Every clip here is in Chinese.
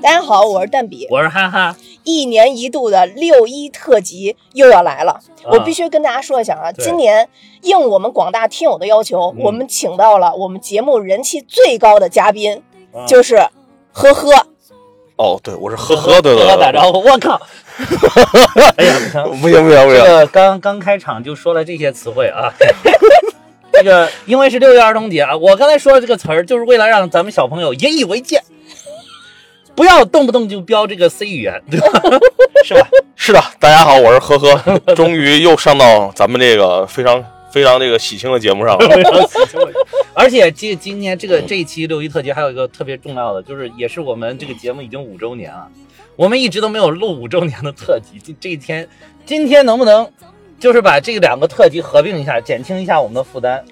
大家好，我是蛋比，我是哈哈。一年一度的六一特辑又要来了，我必须跟大家说一下啊，今年应我们广大听友的要求，我们请到了我们节目人气最高的嘉宾，就是呵呵。哦，对，我是呵呵，对对对。打招呼，我靠！哎呀，不行不行不行，这个刚刚开场就说了这些词汇啊。这个因为是六一儿童节啊，我刚才说的这个词儿，就是为了让咱们小朋友引以为戒。不要动不动就标这个 C 语言，对吧？是吧？是的，大家好，我是呵呵，终于又上到咱们这个非常非常这个喜庆的节目上了。而且今今天这个这一期六一特辑还有一个特别重要的，就是也是我们这个节目已经五周年了，我们一直都没有录五周年的特辑。这这一天，今天能不能就是把这两个特辑合并一下，减轻一下我们的负担？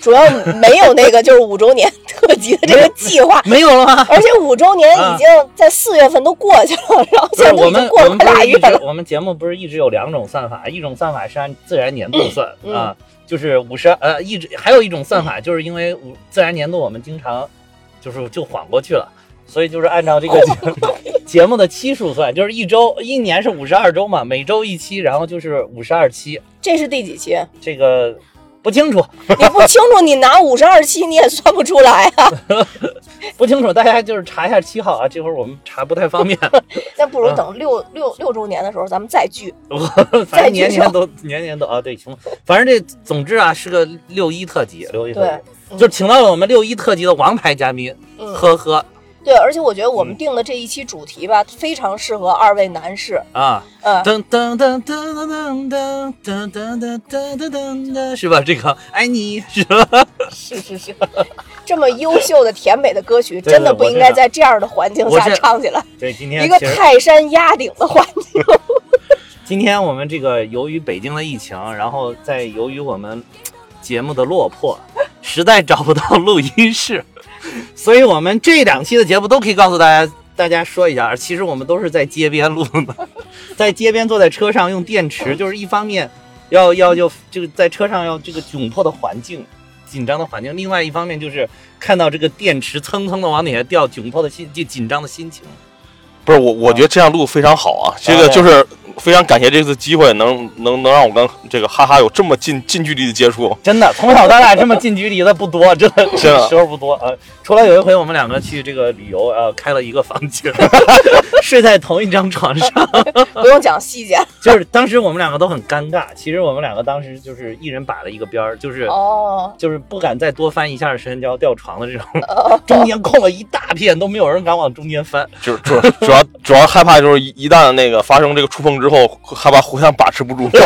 主要没有那个就是五周年特辑的这个计划，没有了吗？而且五周年已经在四月份都过去了，然后现在已经过了俩月了。我们节目不是一直有两种算法，一种算法是按自然年度算啊，就是五十呃一直还有一种算法，就是因为五自然年度我们经常就是就缓过去了，所以就是按照这个 节目的期数算，就是一周一年是五十二周嘛，每周一期，然后就是五十二期。这是第几期？这个。不清楚，你不清楚，你拿五十二期你也算不出来啊。不清楚，大家就是查一下七号啊。这会儿我们查不太方便，那不如等六六六周年的时候咱们再聚。反正年年都年年都啊，对，行，反正这总之啊是个六一特辑，六一特辑，就请到了我们六一特辑的王牌嘉宾，呵呵。对，而且我觉得我们定的这一期主题吧，非常适合二位男士啊。嗯，噔噔噔噔噔噔噔噔噔噔噔，是吧？这个爱你是吧？是是是，这么优秀的甜美的歌曲，真的不应该在这样的环境下唱起来。对，今天一个泰山压顶的环境。今天我们这个由于北京的疫情，然后再由于我们节目的落魄，实在找不到录音室。所以，我们这两期的节目都可以告诉大家，大家说一下，其实我们都是在街边录的，在街边坐在车上用电池，就是一方面要要就这个在车上要这个窘迫的环境、紧张的环境，另外一方面就是看到这个电池蹭蹭的往底下掉，窘迫的心就紧张的心情。不是我，我觉得这样录非常好啊，这个就是。非常感谢这次机会，能能能让我跟这个哈哈有这么近近距离的接触。真的，从小到大这么近距离的不多，真的时候不多啊。除了有一回我们两个去这个旅游，呃，开了一个房间，睡在同一张床上，不用讲细节。就是当时我们两个都很尴尬。其实我们两个当时就是一人把了一个边儿，就是哦，就是不敢再多翻一下身就要掉床的这种。中间空了一大片，都没有人敢往中间翻。就是主主要主要害怕就是一一旦那个发生这个触碰之。后害怕互相把持不住。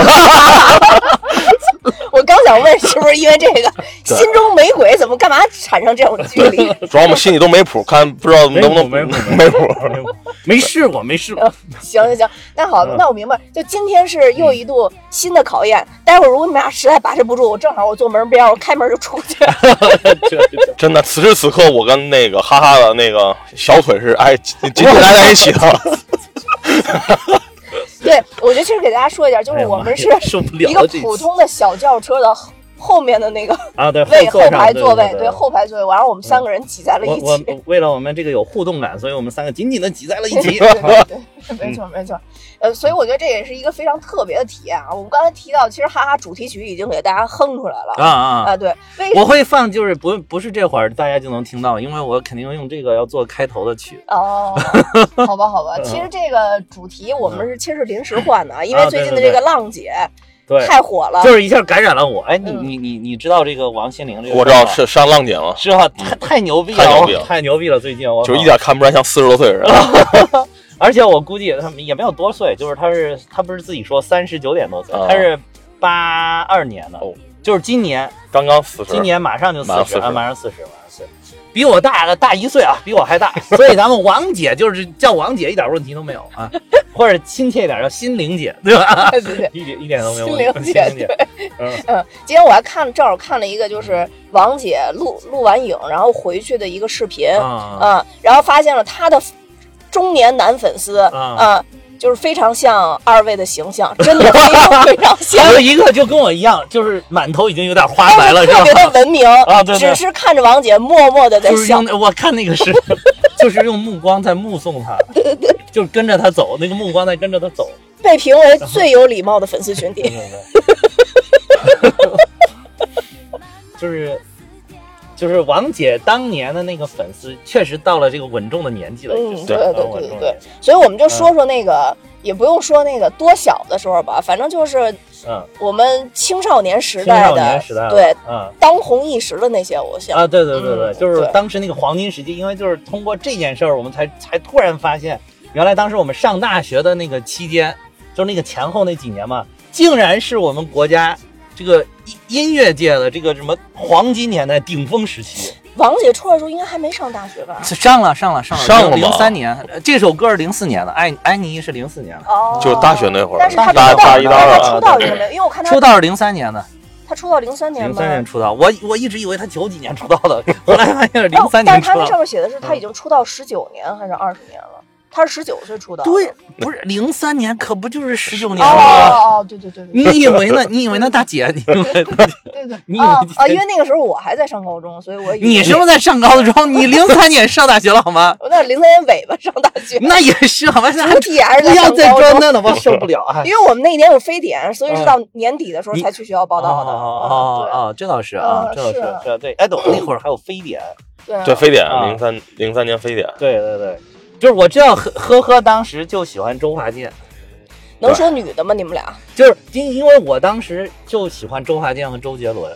我刚想问，是不是因为这个 心中没鬼，怎么干嘛产生这种距离？主要我们心里都没谱，看不知道能不能没谱，没谱，没试过，没试过。行行行，那好，那我明白。就今天是又一度新的考验。待会儿如果你们俩实在把持不住，我正好我坐门边，我开门就出去。真的，此时此刻我跟那个哈哈的那个小腿是哎紧紧挨在一起的。对，我觉得其实给大家说一下，就是我们是一个普通的小轿车的后面的那个啊，对，位后排座位，对后排座位，然后我们三个人挤在了一起。我为了我们这个有互动感，所以我们三个紧紧的挤在了一起。对对对，没错没错。呃，所以我觉得这也是一个非常特别的体验啊。我们刚才提到，其实哈哈主题曲已经给大家哼出来了啊啊啊！对，我会放，就是不不是这会儿大家就能听到，因为我肯定用这个要做开头的曲。哦，好吧好吧，其实这个主题我们是其实是临时换的啊，因为最近的这个浪姐。对，太火了，就是一下感染了我。哎，你你你你知道这个王心凌这个？我知道是上浪姐吗？是吧？太太牛逼了，太牛逼了，太牛逼了！最近我就一点看不出来像四十多岁的。人。而且我估计他们也没有多岁，就是他是他不是自己说三十九点多岁，他是八二年的，就是今年。刚刚四十，今年马上就四十啊，马上四十，马上四十，比我大了大一岁啊，比我还大。所以咱们王姐就是叫王姐，一点问题都没有啊。或者亲切一点叫心灵姐，对吧？对对，一点一点都没有。心灵姐，嗯嗯。今天我还看，正好看了一个，就是王姐录录完影，然后回去的一个视频啊，然后发现了她的中年男粉丝啊，就是非常像二位的形象，真的非常非常 像。有一个就跟我一样，就是满头已经有点花白了，特别的文明啊，对只是看着王姐默默的在笑。我看那个是。就是用目光在目送他，就跟着她走，那个目光在跟着她走，被评为最有礼貌的粉丝群体。就是。就是王姐当年的那个粉丝，确实到了这个稳重的年纪了。嗯，对对对对对。所以我们就说说那个，也不用说那个多小的时候吧，反正就是，嗯，我们青少年时代的，对，嗯，当红一时的那些偶像啊，对对对对，就是当时那个黄金时期。因为就是通过这件事儿，我们才才突然发现，原来当时我们上大学的那个期间，就是那个前后那几年嘛，竟然是我们国家。这个音音乐界的这个什么黄金年代顶峰时期，王姐出来的时候应该还没上大学吧？上了，上了，上了，上了零三年，这首歌是零四年的，爱安妮是零四年的，哦，就大学那会儿。但是他大大一、大二，他出道有没有？因为我看他出道是零三年的。他出道零三年零三年出道，我我一直以为他九几年出道的，后来发现是零三年出道。但是他那上面写的是他已经出道十九年还是二十年了？他是十九岁出道，对，不是零三年，可不就是十九年吗？哦哦，对对对，你以为呢？你以为那大姐？你以为？对对，你以为啊？因为那个时候我还在上高中，所以我你是不是在上高中？你 零三年上大学了好吗？我那零三年尾巴上大学，那也是好吧？初体还是不要再装嫩了，我 受不了啊！因为我们那年有非典，所以是到年底的时候才去学校报道的。哦哦哦，这倒是啊，这倒是，对对。哎，对，那会儿还有非典，对非典，零三零三年非典，对对对。就是我知道呵呵呵，当时就喜欢周华健，能说女的吗？你们俩？就是因因为我当时就喜欢周华健和周杰伦，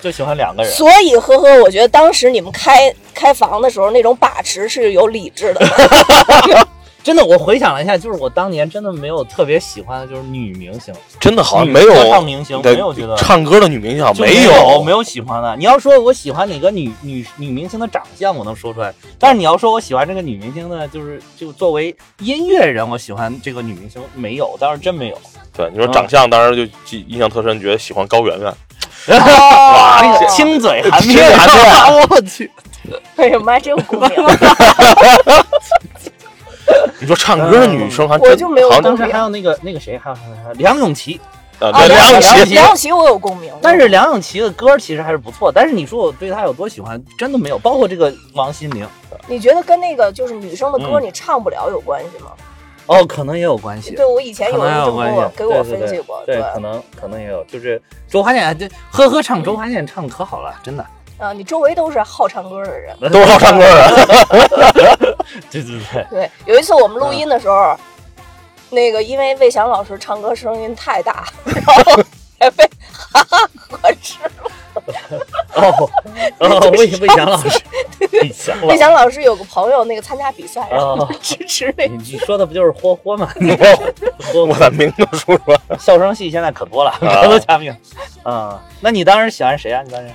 就喜欢两个人。所以呵呵，我觉得当时你们开开房的时候那种把持是有理智的。真的，我回想了一下，就是我当年真的没有特别喜欢的，就是女明星，真的好像没有唱明星，没有觉得唱歌的女明星没有没有喜欢的。你要说我喜欢哪个女女女明星的长相，我能说出来。但是你要说我喜欢这个女明星呢，就是就作为音乐人，我喜欢这个女明星没有，当时真没有。对，你说长相，当时就记印象特深，觉得喜欢高圆圆。哇，那个清嘴含面，我去，哎呀妈，真有共鸣。你说唱歌的女生还我就没有，当时还有那个那个谁，还有还有梁咏琪啊，梁咏琪，梁咏琪我有共鸣。但是梁咏琪的歌其实还是不错，但是你说我对她有多喜欢，真的没有。包括这个王心凌，你觉得跟那个就是女生的歌你唱不了有关系吗？哦，可能也有关系。对我以前有人这么给我分析过，对，可能可能也有，就是周华健，这呵呵唱周华健唱可好了，真的。啊，你周围都是好唱歌的人，都是好唱歌的。对对对。对，有一次我们录音的时候，那个因为魏翔老师唱歌声音太大，然后还被哈哈呵斥了。哦 哦，魏魏翔老师，魏翔魏翔老师有个朋友那个参加比赛，然后支持那。你说的不就是霍霍吗？我的名字说出来。笑声戏现在可多了，可多嘉宾。啊，那你当时喜欢谁啊？你当时？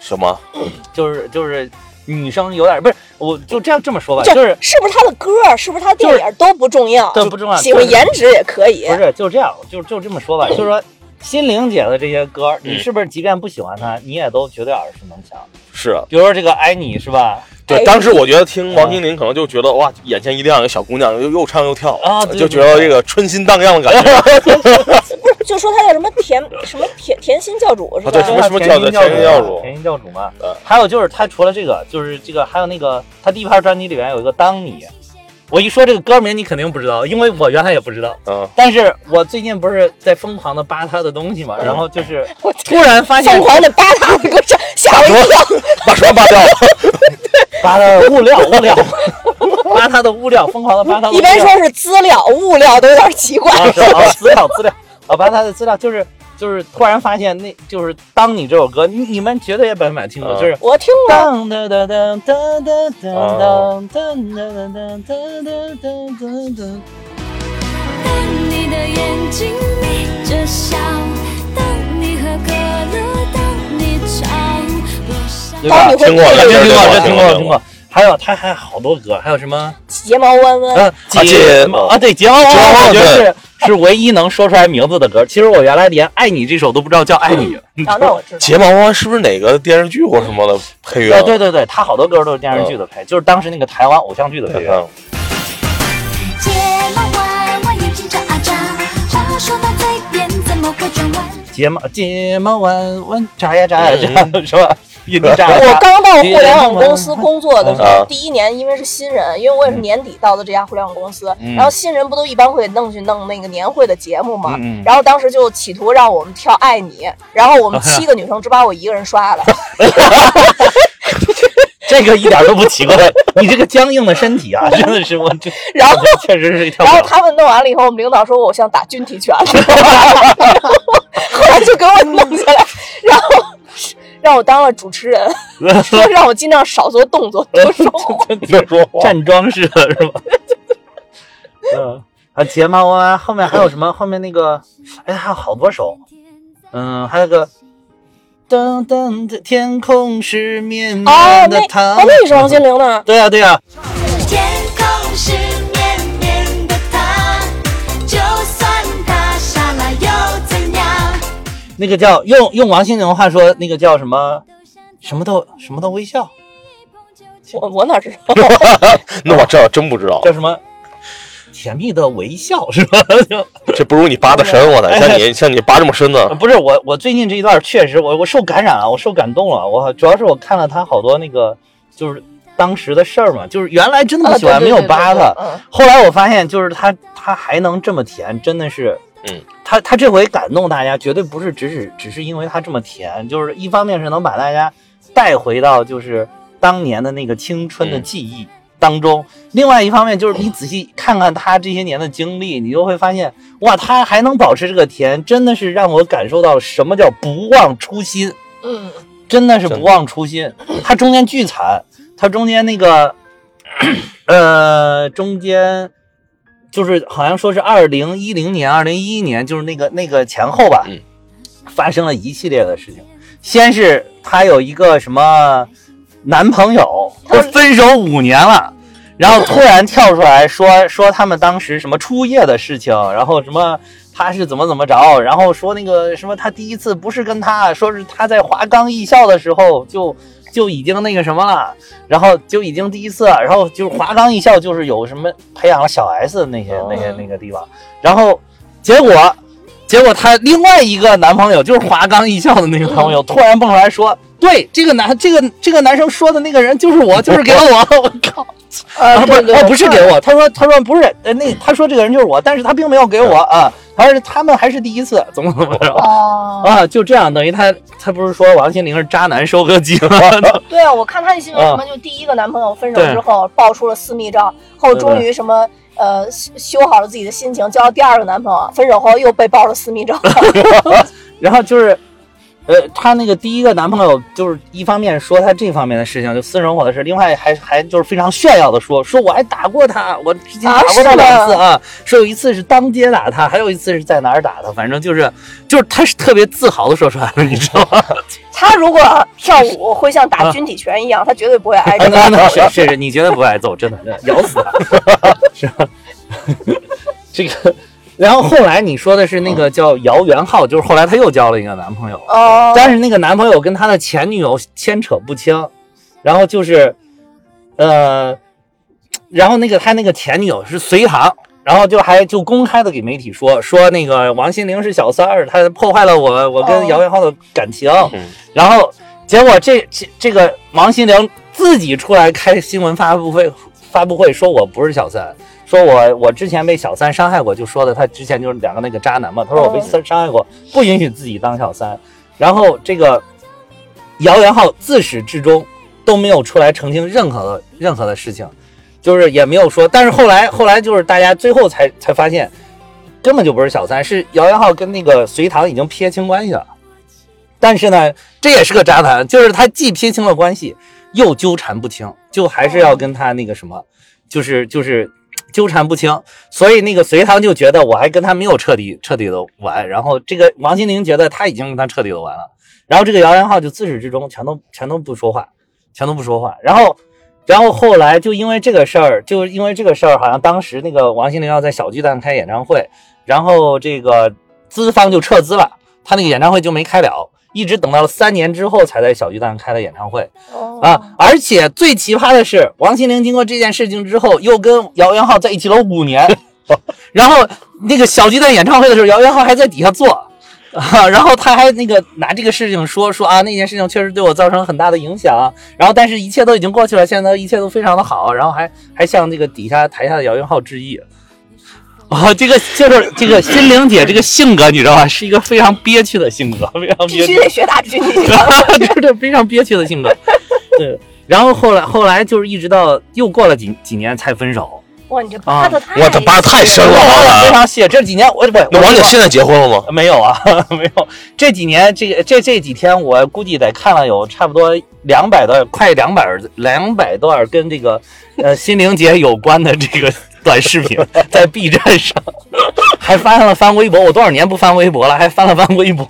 什么？就是就是女生有点不是，我就这样这么说吧，就是是不是他的歌，是不是他的电影都不重要，都不重要，喜欢颜值也可以。不是，就这样，就就这么说吧，就是说 心灵姐的这些歌，你是不是即便不喜欢她，你也都绝对耳熟能详？是，比如说这个爱你是吧？对，当时我觉得听王心凌可能就觉得哇，眼前一亮，一个小姑娘又又唱又跳啊，就觉得这个春心荡漾的感觉。不是，就说她叫什么甜什么甜甜心教主是吧？对，什么什么教主？甜心教主，甜心教主嘛。还有就是她除了这个，就是这个还有那个她第一盘专辑里面有一个当你。我一说这个歌名，你肯定不知道，因为我原来也不知道。嗯，但是我最近不是在疯狂的扒他的东西嘛，然后就是 突然发现疯狂的扒他，给我吓吓我一跳，把什么扒掉？扒他的物料，物料，扒他的物料，疯狂的扒他。一般说是资料，物料都有点奇怪。啊，资料，资料，我，扒他的资料就是。就是突然发现，那就是当你这首歌，你你们绝对也百分百听过，就是我听过。当当当当当当当当当当当当当当。当你的眼睛眯着笑，当你喝可乐，当你吵，我想。听过，这听过，这听过，听过。还有他还好多歌，还有什么睫毛弯弯？嗯，睫毛啊，对，睫毛弯弯，我觉得是。是唯一能说出来名字的歌。其实我原来连《爱你》这首都不知道叫《爱你》。啊，那 我知道。睫毛弯是不是哪个电视剧或什么的配乐？对对对，他好多歌都是电视剧的配，就是当时那个台湾偶像剧的配乐。睫毛弯弯，眼睛眨啊眨，话说到嘴边怎么会转弯？睫毛睫毛弯弯，眨呀眨呀眨，是吧？我刚到互联网公司工作的时候，第一年因为是新人，因为我也是年底到的这家互联网公司，然后新人不都一般会弄去弄那个年会的节目嘛？然后当时就企图让我们跳《爱你》，然后我们七个女生只把我一个人刷了。这个一点都不奇怪，你这个僵硬的身体啊，真的是我这。然后确实是一条。然后他们弄完了以后，我们领导说我像打军体拳，后来就给我弄下来，然后让我当了主持人，说让我尽量少做动作，多说话，多说话，站桩式的是吧？嗯，啊，睫毛啊，后面还有什么？后面那个，哎，还有好多首，嗯，还有个。噔噔的天空是绵绵的糖。哦，那是王心凌的。对呀，对呀。天那个叫用用王心凌的话说，那个叫什么？什么都什么都微笑。我我哪知道？那我这真不知道。叫什么？甜蜜的微笑是吧？这不如你扒的深，我的像你像你扒这么深的。不是我，我最近这一段确实我我受感染了，我受感动了。我主要是我看了他好多那个就是当时的事儿嘛，就是原来真的不喜欢，没有扒他。后来我发现就是他他还能这么甜，真的是，嗯，他他这回感动大家，绝对不是只是只是因为他这么甜，就是一方面是能把大家带回到就是当年的那个青春的记忆。当中，另外一方面就是你仔细看看他这些年的经历，你就会发现，哇，他还能保持这个甜，真的是让我感受到什么叫不忘初心。嗯，真的是不忘初心。他中间巨惨，他中间那个，呃，中间就是好像说是二零一零年、二零一一年，就是那个那个前后吧，发生了一系列的事情。先是她有一个什么。男朋友都分手五年了，然后突然跳出来说说他们当时什么初夜的事情，然后什么他是怎么怎么着，然后说那个什么他第一次不是跟他说是他在华冈艺校的时候就就已经那个什么了，然后就已经第一次，然后就是华冈艺校就是有什么培养了小 S 那些那些那个地方，然后结果结果她另外一个男朋友就是华冈艺校的那个朋友 突然蹦出来说。对，这个男这个这个男生说的那个人就是我，就是给了我，我靠，啊不是哦不是给我，他说他说不是，呃那他说这个人就是我，但是他并没有给我啊，还是他们还是第一次，怎么怎么着啊，就这样，等于他他不是说王心凌是渣男收割机吗？对啊，我看他的新闻什么，就第一个男朋友分手之后爆出了私密照，后终于什么呃修好了自己的心情，交了第二个男朋友，分手后又被爆了私密照，然后就是。呃，她那个第一个男朋友就是一方面说她这方面的事情，就私生活的事，另外还还就是非常炫耀的说，说我还打过他，我之前打过他两次啊，说有一次是当街打他，还有一次是在哪儿打他，反正就是就是他是特别自豪的说出来了，你知道吗？他如果跳舞会像打军体拳一样，他绝对不会 挨揍。是是，你绝对不会挨揍，真的，咬死他，是吧？这个。然后后来你说的是那个叫姚元浩，就是后来他又交了一个男朋友，哦，但是那个男朋友跟他的前女友牵扯不清，然后就是，呃，然后那个他那个前女友是隋唐，然后就还就公开的给媒体说说那个王心凌是小三儿，她破坏了我我跟姚元浩的感情，然后结果这这这个王心凌自己出来开新闻发布会发布会说我不是小三。说我我之前被小三伤害过，就说的他之前就是两个那个渣男嘛。他说我被伤伤害过，不允许自己当小三。然后这个姚元浩自始至终都没有出来澄清任何的任何的事情，就是也没有说。但是后来后来就是大家最后才才发现，根本就不是小三，是姚元浩跟那个隋唐已经撇清关系了。但是呢，这也是个渣男，就是他既撇清了关系，又纠缠不清，就还是要跟他那个什么，就是就是。纠缠不清，所以那个隋唐就觉得我还跟他没有彻底彻底的完，然后这个王心凌觉得他已经跟他彻底的完了，然后这个姚元浩就自始至终全都全都不说话，全都不说话，然后然后后来就因为这个事儿，就因为这个事儿，好像当时那个王心凌要在小巨蛋开演唱会，然后这个资方就撤资了，他那个演唱会就没开了。一直等到了三年之后，才在小巨蛋开了演唱会啊！而且最奇葩的是，王心凌经过这件事情之后，又跟姚元浩在一起了五年。然后那个小巨蛋演唱会的时候，姚元浩还在底下坐，啊，然后他还那个拿这个事情说说啊，那件事情确实对我造成很大的影响，然后但是一切都已经过去了，现在一切都非常的好，然后还还向那个底下台下的姚元浩致意。啊，这个就是这个心灵姐这个性格，你知道吧？是一个非常憋屈的性格，非常憋屈，必须得学大军，你知道吗？对，非常憋屈的性格。对，然后后来后来就是一直到又过了几几年才分手。哇，你这扒的太……哇，这扒太深了，非常细。这几年我不，那王姐现在结婚了吗？没有啊，没有。这几年这这这几天，我估计得看了有差不多两百段，快两百两百段跟这个呃心灵姐有关的这个短视频，在 B 站上，还翻了翻微博。我多少年不翻微博了，还翻了翻微博。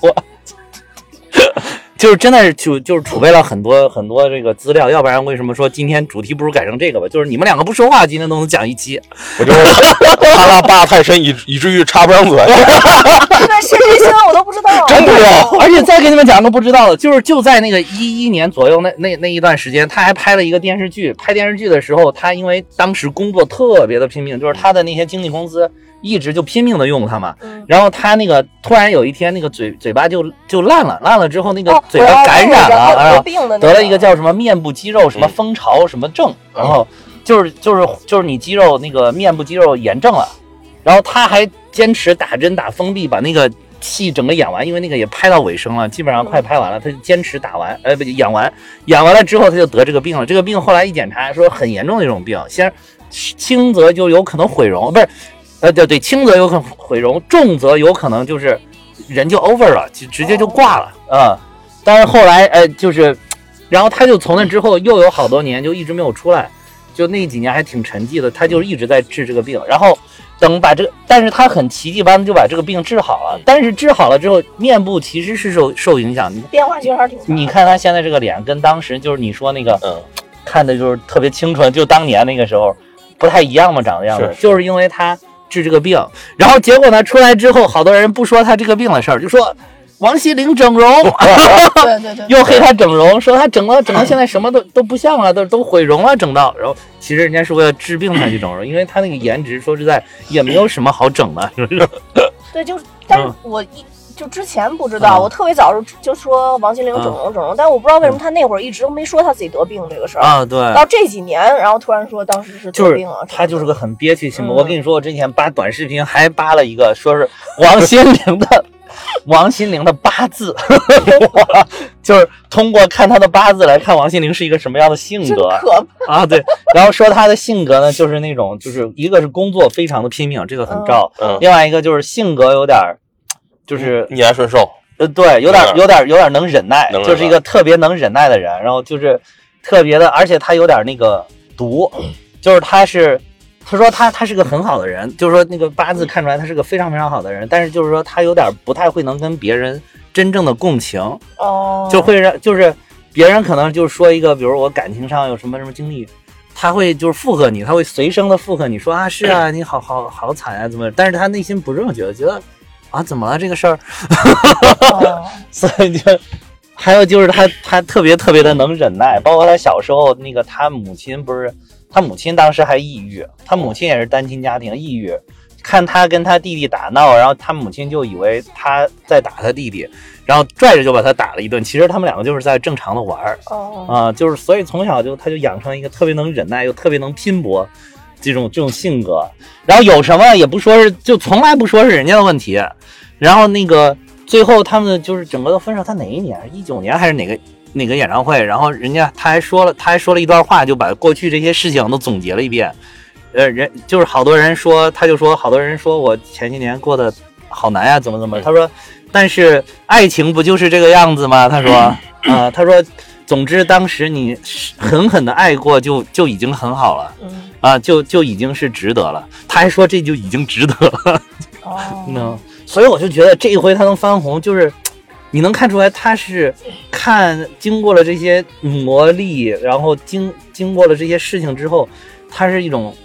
就是真的是就就是储备了很多很多这个资料，要不然为什么说今天主题不如改成这个吧？就是你们两个不说话，今天都能讲一期。我就是他拉扒太深，以以至于插不上嘴。那谁谁星我都不知道，真不知道。而且再给你们讲个不知道的，就是就在那个一一年左右那那那一段时间，他还拍了一个电视剧。拍电视剧的时候，他因为当时工作特别的拼命，就是他的那些经纪公司。一直就拼命的用它嘛，然后他那个突然有一天那个嘴嘴巴就就烂了，烂了之后那个嘴巴感染了，得了一个叫什么面部肌肉什么蜂巢什么症，然后就是就是就是你肌肉那个面部肌肉炎症了，然后他还坚持打针打封闭把那个戏整个演完，因为那个也拍到尾声了，基本上快拍完了，他就坚持打完，呃不演完，演完了之后他就得这个病了，这个病后来一检查说很严重的一种病，先轻则就有可能毁容，不是。呃，对对，轻则有可能毁容，重则有可能就是人就 over 了，就直接就挂了啊。但是后来，呃，就是，然后他就从那之后又有好多年就一直没有出来，就那几年还挺沉寂的。他就一直在治这个病，然后等把这个，但是他很奇迹般的就把这个病治好了。但是治好了之后，面部其实是受受影响，变化其实还挺。你看他现在这个脸，跟当时就是你说那个，嗯，看的就是特别清纯，就当年那个时候不太一样嘛，长的样子，就是因为他。治这个病，然后结果呢？出来之后，好多人不说他这个病的事儿，就说王心凌整容，对对对，又黑他整容，说他整了整到现在什么都都不像了，都都毁容了，整到。然后其实人家是为了治病才去整容，因为他那个颜值说实在也没有什么好整的，是不是？对，就是，但是我一。就之前不知道，我特别早就就说王心凌整容整容，但我不知道为什么她那会儿一直都没说她自己得病这个事儿啊。对，到这几年，然后突然说当时是得病了。她就是个很憋屈性格。我跟你说，我之前扒短视频还扒了一个，说是王心凌的 王心凌的八字，就是通过看她的八字来看王心凌是一个什么样的性格啊。对，然后说她的性格呢，就是那种就是一个是工作非常的拼命，这个很照。嗯。另外一个就是性格有点。就是逆来顺受，呃，对，有点有点有点能忍耐，就是一个特别能忍耐的人。然后就是特别的，而且他有点那个毒，就是他是，他说他他是个很好的人，就是说那个八字看出来他是个非常非常好的人，但是就是说他有点不太会能跟别人真正的共情，哦，就会让就是别人可能就是说一个，比如我感情上有什么什么经历，他会就是附和你，他会随声的附和你说啊是啊，你好好好惨啊怎么，但是他内心不这么觉得，觉得。啊，怎么了这个事儿？所以就还有就是他他特别特别的能忍耐，包括他小时候那个他母亲不是他母亲当时还抑郁，他母亲也是单亲家庭抑郁，看他跟他弟弟打闹，然后他母亲就以为他在打他弟弟，然后拽着就把他打了一顿。其实他们两个就是在正常的玩儿啊，就是所以从小就他就养成一个特别能忍耐又特别能拼搏。这种这种性格，然后有什么也不说是，就从来不说是人家的问题。然后那个最后他们就是整个都分手，他哪一年？一九年还是哪个哪个演唱会？然后人家他还说了，他还说了一段话，就把过去这些事情都总结了一遍。呃，人就是好多人说，他就说好多人说我前些年过得好难呀，怎么怎么？他说，但是爱情不就是这个样子吗？他说，啊，他说。总之，当时你狠狠的爱过，就就已经很好了，啊，就就已经是值得了。他还说这就已经值得了，哦，所以我就觉得这一回他能翻红，就是你能看出来他是看经过了这些磨砺，然后经经过了这些事情之后，他是一种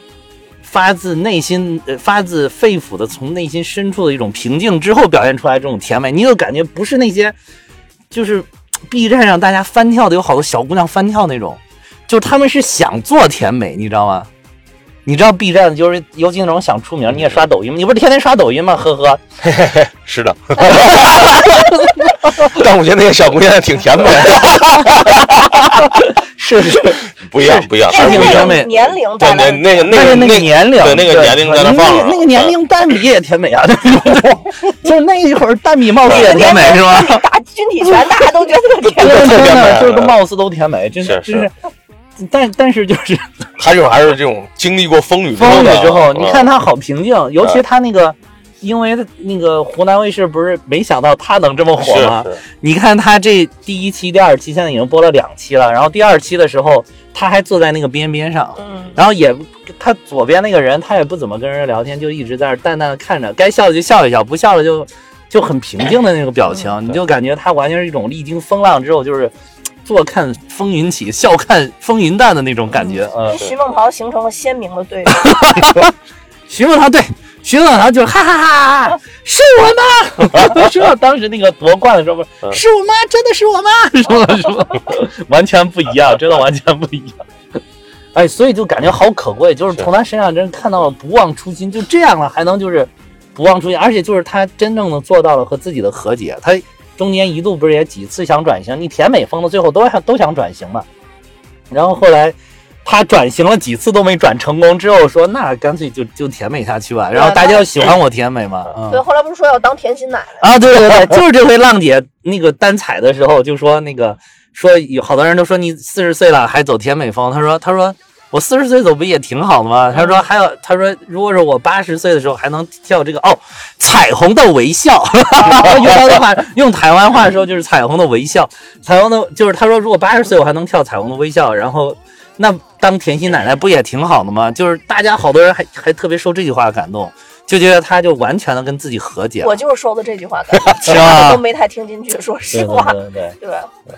发自内心、发自肺腑的从内心深处的一种平静之后表现出来这种甜美，你就感觉不是那些，就是。B 站上大家翻跳的有好多小姑娘翻跳那种，就他们是想做甜美，你知道吗？你知道 B 站就是尤其那种想出名，你也刷抖音吗？你不是天天刷抖音吗？呵呵，是的。但我觉得那个小姑娘挺甜美，是是，不一样不一样，是挺甜那美个年龄对那那个那个那个年龄，对那个年龄在那那放那个年龄蛋米也甜美啊，对不对？就是那一会儿蛋米貌似也甜美是吧？打军体拳，大家都觉得特甜美。真的就是个貌似都甜美，真是真是。但但是就是 他这种还是这种经历过风雨之后风雨之后，嗯你看他好平静，尤其他那个，因为那个湖南卫视不是没想到他能这么火吗？你看他这第一期、第二期现在已经播了两期了，然后第二期的时候他还坐在那个边边上，嗯，然后也他左边那个人他也不怎么跟人聊天，就一直在那儿淡淡的看着，该笑的就笑一笑，不笑了就就很平静的那个表情，你就感觉他完全是一种历经风浪之后就是。坐看风云起，笑看风云淡的那种感觉，呃跟，徐梦桃形成了鲜明的对比。徐梦桃对，徐梦桃就是哈哈哈哈，是我吗？是吧？当时那个夺冠的时候，不是我吗？真的是我吗？是吗？是吗？完全不一样，真的完全不一样。哎，所以就感觉好可贵，就是从他身上真看到了不忘初心，就这样了还能就是不忘初心，而且就是他真正的做到了和自己的和解。他中间一度不是也几次想转型，你甜美风的最后都想都想转型嘛，然后后来。他转型了几次都没转成功，之后说那干脆就就甜美下去吧。然后大家又喜欢我甜美嘛，嗯对，后来不是说要当甜心奶奶？啊，对对对，就是这回浪姐那个单踩的时候就说那个说有好多人都说你四十岁了还走甜美风，他说他说我四十岁走不也挺好的吗？他说还有他说如果是我八十岁的时候还能跳这个哦彩虹的微笑，用他的话 用台湾话说就是彩虹的微笑，彩虹的就是他说如果八十岁我还能跳彩虹的微笑，然后。那当甜心奶奶不也挺好的吗？就是大家好多人还还特别受这句话感动，就觉得他就完全的跟自己和解了。我就是说的这句话感动，其他的都没太听进去。说实对话，对对对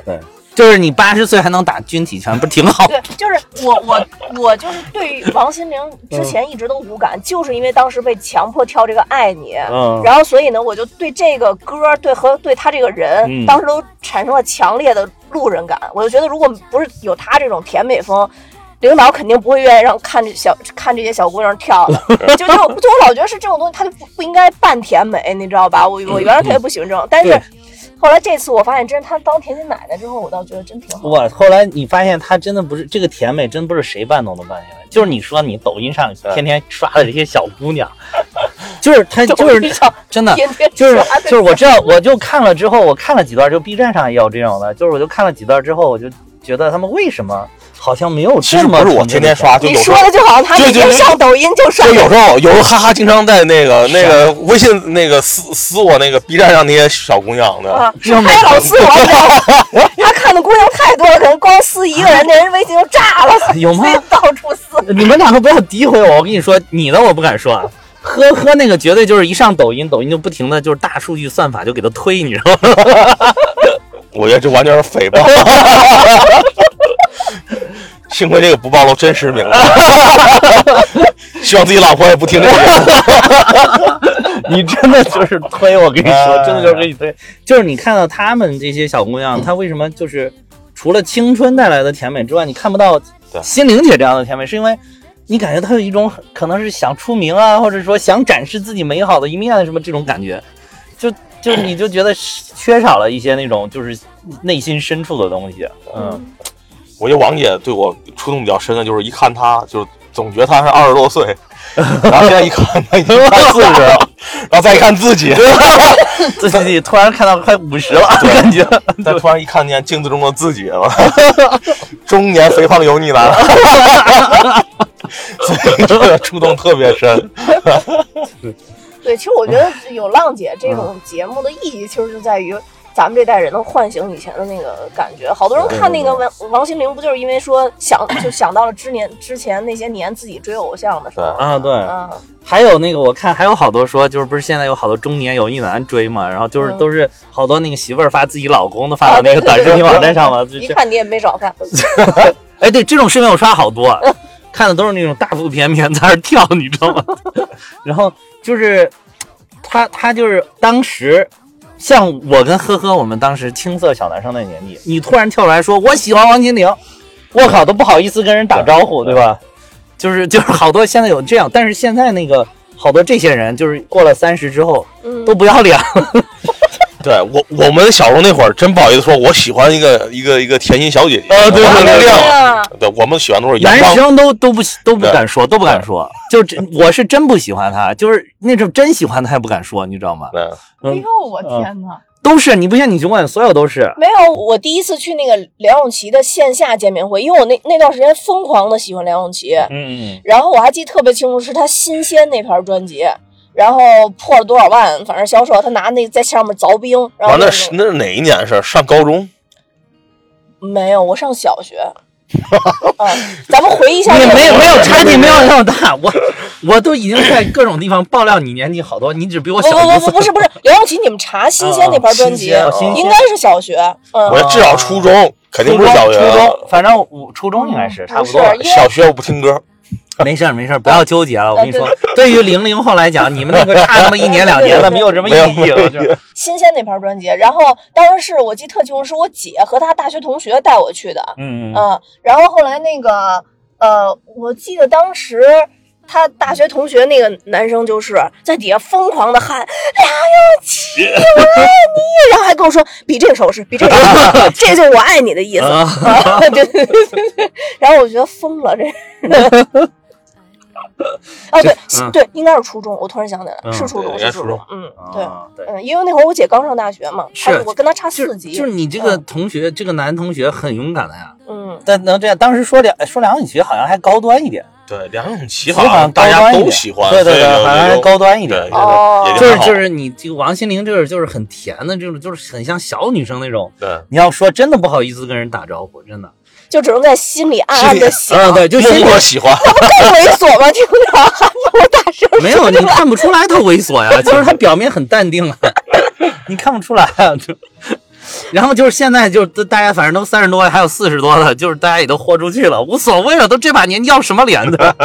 对就是你八十岁还能打军体拳，不是挺好？对，就是我我我就是对于王心凌之前一直都无感，就是因为当时被强迫跳这个《爱你》，嗯然后所以呢，我就对这个歌，对和对他这个人，嗯当时都产生了强烈的路人感。我就觉得，如果不是有他这种甜美风。领导肯定不会愿意让看这小看这些小姑娘跳的，就就就我老觉得是这种东西，他就不不应该扮甜美，你知道吧？我我原来特别不喜欢这种，但是对后来这次我发现，真是他当甜心奶奶之后，我倒觉得真挺好。我后来你发现他真的不是这个甜美，真不是谁扮都能扮下来。就是你说你抖音上天天刷的这些小姑娘，就是他就是真的天天就是就是我知道，我就看了之后，我看了几段，就 B 站上也有这种的，就是我就看了几段之后，我就觉得他们为什么好像没有其实这么不是我天天刷，就你有时候说的就好像他每天上抖音就刷就有时候有时候哈哈经常在那个那个微信那个私私我那个 B 站上那些小姑娘的，啊，是拍老私我他看的姑娘太多了，可能光私一个人，那人微信就炸了，有吗到处私。你们两个不要诋毁我，我跟你说，你的我不敢说啊。呵呵，那个绝对就是一上抖音，抖音就不停的就是大数据算法就给他推，你知道吗？我觉得这完全是诽谤。幸亏这个不暴露真实名字，希望自己老婆也不听这个。你真的就是推，我跟你说，哎。真的就是给你推。就是你看到他们这些小姑娘，她为什么就是除了青春带来的甜美之外，你看不到心灵姐这样的甜美，是因为你感觉她有一种可能是想出名啊，或者说想展示自己美好的一面什么这种感觉，就就是你就觉得缺少了一些那种就是内心深处的东西。嗯，我觉得王姐对我触动比较深的就是一看她，就是总觉得她是二十多岁，然后现在一看她已经快四十了，然后再一看自己，自己突然看到快五十了，感觉。再突然一看见镜子中的自己了，中年肥胖油腻男，所以这个触动特别深。对，其实我觉得有浪姐这种节目的意义，其实就在于咱们这代人能唤醒以前的那个感觉。好多人看那个王王心凌，不就是因为说想就想到了之年之前那些年自己追偶像的时候啊，对，啊，还有那个，我看还有好多说，就是不是现在有好多中年有一男追嘛，然后就是嗯都是好多那个媳妇儿发自己老公的发到啊那个短视频网站上嘛，一看你也没少看。哎，对，这种视频我刷好多，看的都是那种大腹便便在那儿跳，你知道吗？然后就是他他就是当时。像我跟呵呵，我们当时青涩小男生的年纪，你突然跳出来说我喜欢王心凌，我靠，都不好意思跟人打招呼，对吧？就是 就是好多现在有这样，但是现在那个好多这些人就是过了三十之后嗯，都不要脸了。对我我们小时候那会儿真不好意思说，我喜欢一个一个一个甜心小姐姐。啊对对对对，我们喜欢都是男阳光。生都都不都不敢说，都不敢说。就真我是真不喜欢他，就是那种真喜欢他也不敢说，你知道吗？对，嗯哎呦，我天哪！都是你不信你去问，所有都是。没有，我第一次去那个梁咏琪的线下见面会，因为我那那段时间疯狂的喜欢梁咏琪，嗯嗯。然后我还记得特别清楚，是她新鲜那盘专辑，然后破了多少万，反正销售，他拿那在上面凿冰，然后完了就是那是哪一年的事上高中？没有，我上小学。啊，咱们回忆一下，你没有没有差距没有那么大，我我都已经在各种地方爆料你年纪好多，你只比我不不小一岁。不不是不是，刘永琪，你们查新鲜那盘专辑，应该是小学，嗯，我至少初中，肯定不是小学。初中，反正我初中应该是差不多。小学我不听歌，没事儿没事儿，不要纠结了。我跟你说，对于零零后来讲，你们那个差那么一年两年的，没有什么意义了。就新鲜那盘专辑。然后当时是我记得特清楚，是我姐和她大学同学带我去的，嗯嗯嗯，然后后来那个呃，我记得当时。他大学同学那个男生就是在底下疯狂的喊梁咏琪，我爱你，然后还跟我说比这个手势，比这个手势，这就是我爱你的意思。啊。啊，对对对对对，然后我觉得疯了，这。是。哦，对嗯。对，应该是初中，我突然想起来，嗯是初中，是初中，嗯，对，啊对嗯，因为那会儿我姐刚上大学嘛，我跟她差四级，就是你这个同学，这个男同学很勇敢的呀。嗯，但能这样，当时说梁说梁咏琪好像还高端一点，对梁咏琪好像大家都喜欢，对对对，好像高端一点。哦就是就是你这个王心凌，就是就是很甜的这种，就是很像小女生那种。对，你要说真的不好意思跟人打招呼，真的。就只能在心里暗暗的想，嗯，对，就默心里默喜欢。那不更猥琐吗？听着还 那么大声，没有，你看不出来他猥琐呀，就是他表面很淡定啊，你看不出来啊，就。然后就是现在，就是大家反正都三十多，还有四十多的，就是大家也都豁出去了，无所谓了，都这把年纪要什么脸的？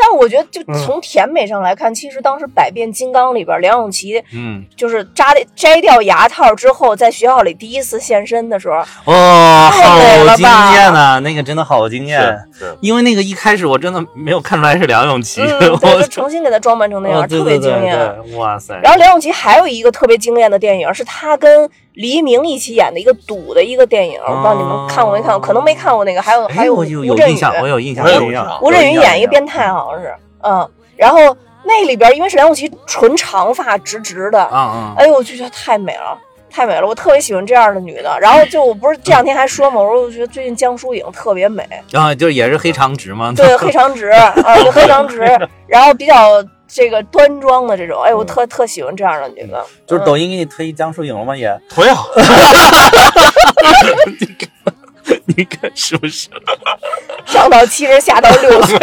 但是我觉得，就从甜美上来看，其实当时《百变金刚》里边，梁咏琪嗯，就是扎的摘掉牙套之后，在学校里第一次现身的时候，哦，太美好惊了吧艳呐、那个真的好惊艳。因为那个一开始我真的没有看出来是梁咏琪，嗯，我重新给她装扮成那样，哦对特别惊艳。哇塞！然后梁咏琪还有一个特别惊艳的电影，是她跟黎明一起演的一个赌的一个电影，我不知道你们看过没看过，可能没看过那个。还有还哎，有吴镇宇，有印象，我有印象，我有印象。吴镇宇演一个个变态，好像是，嗯，然后那里边因为是梁咏琪纯长发直直的，啊啊，哎呦，我就觉得太美了。太美了，我特别喜欢这样的女的。然后就我不是这两天还说嘛，我说我觉得最近江疏影特别美，啊就是也是黑长直嘛，对，黑长直啊，就黑长直，然后比较这个端庄的这种，哎，我特特喜欢这样的女的。就是抖音给你推江疏影了吗？也，推啊，你看是不是？上到七十，下到六十，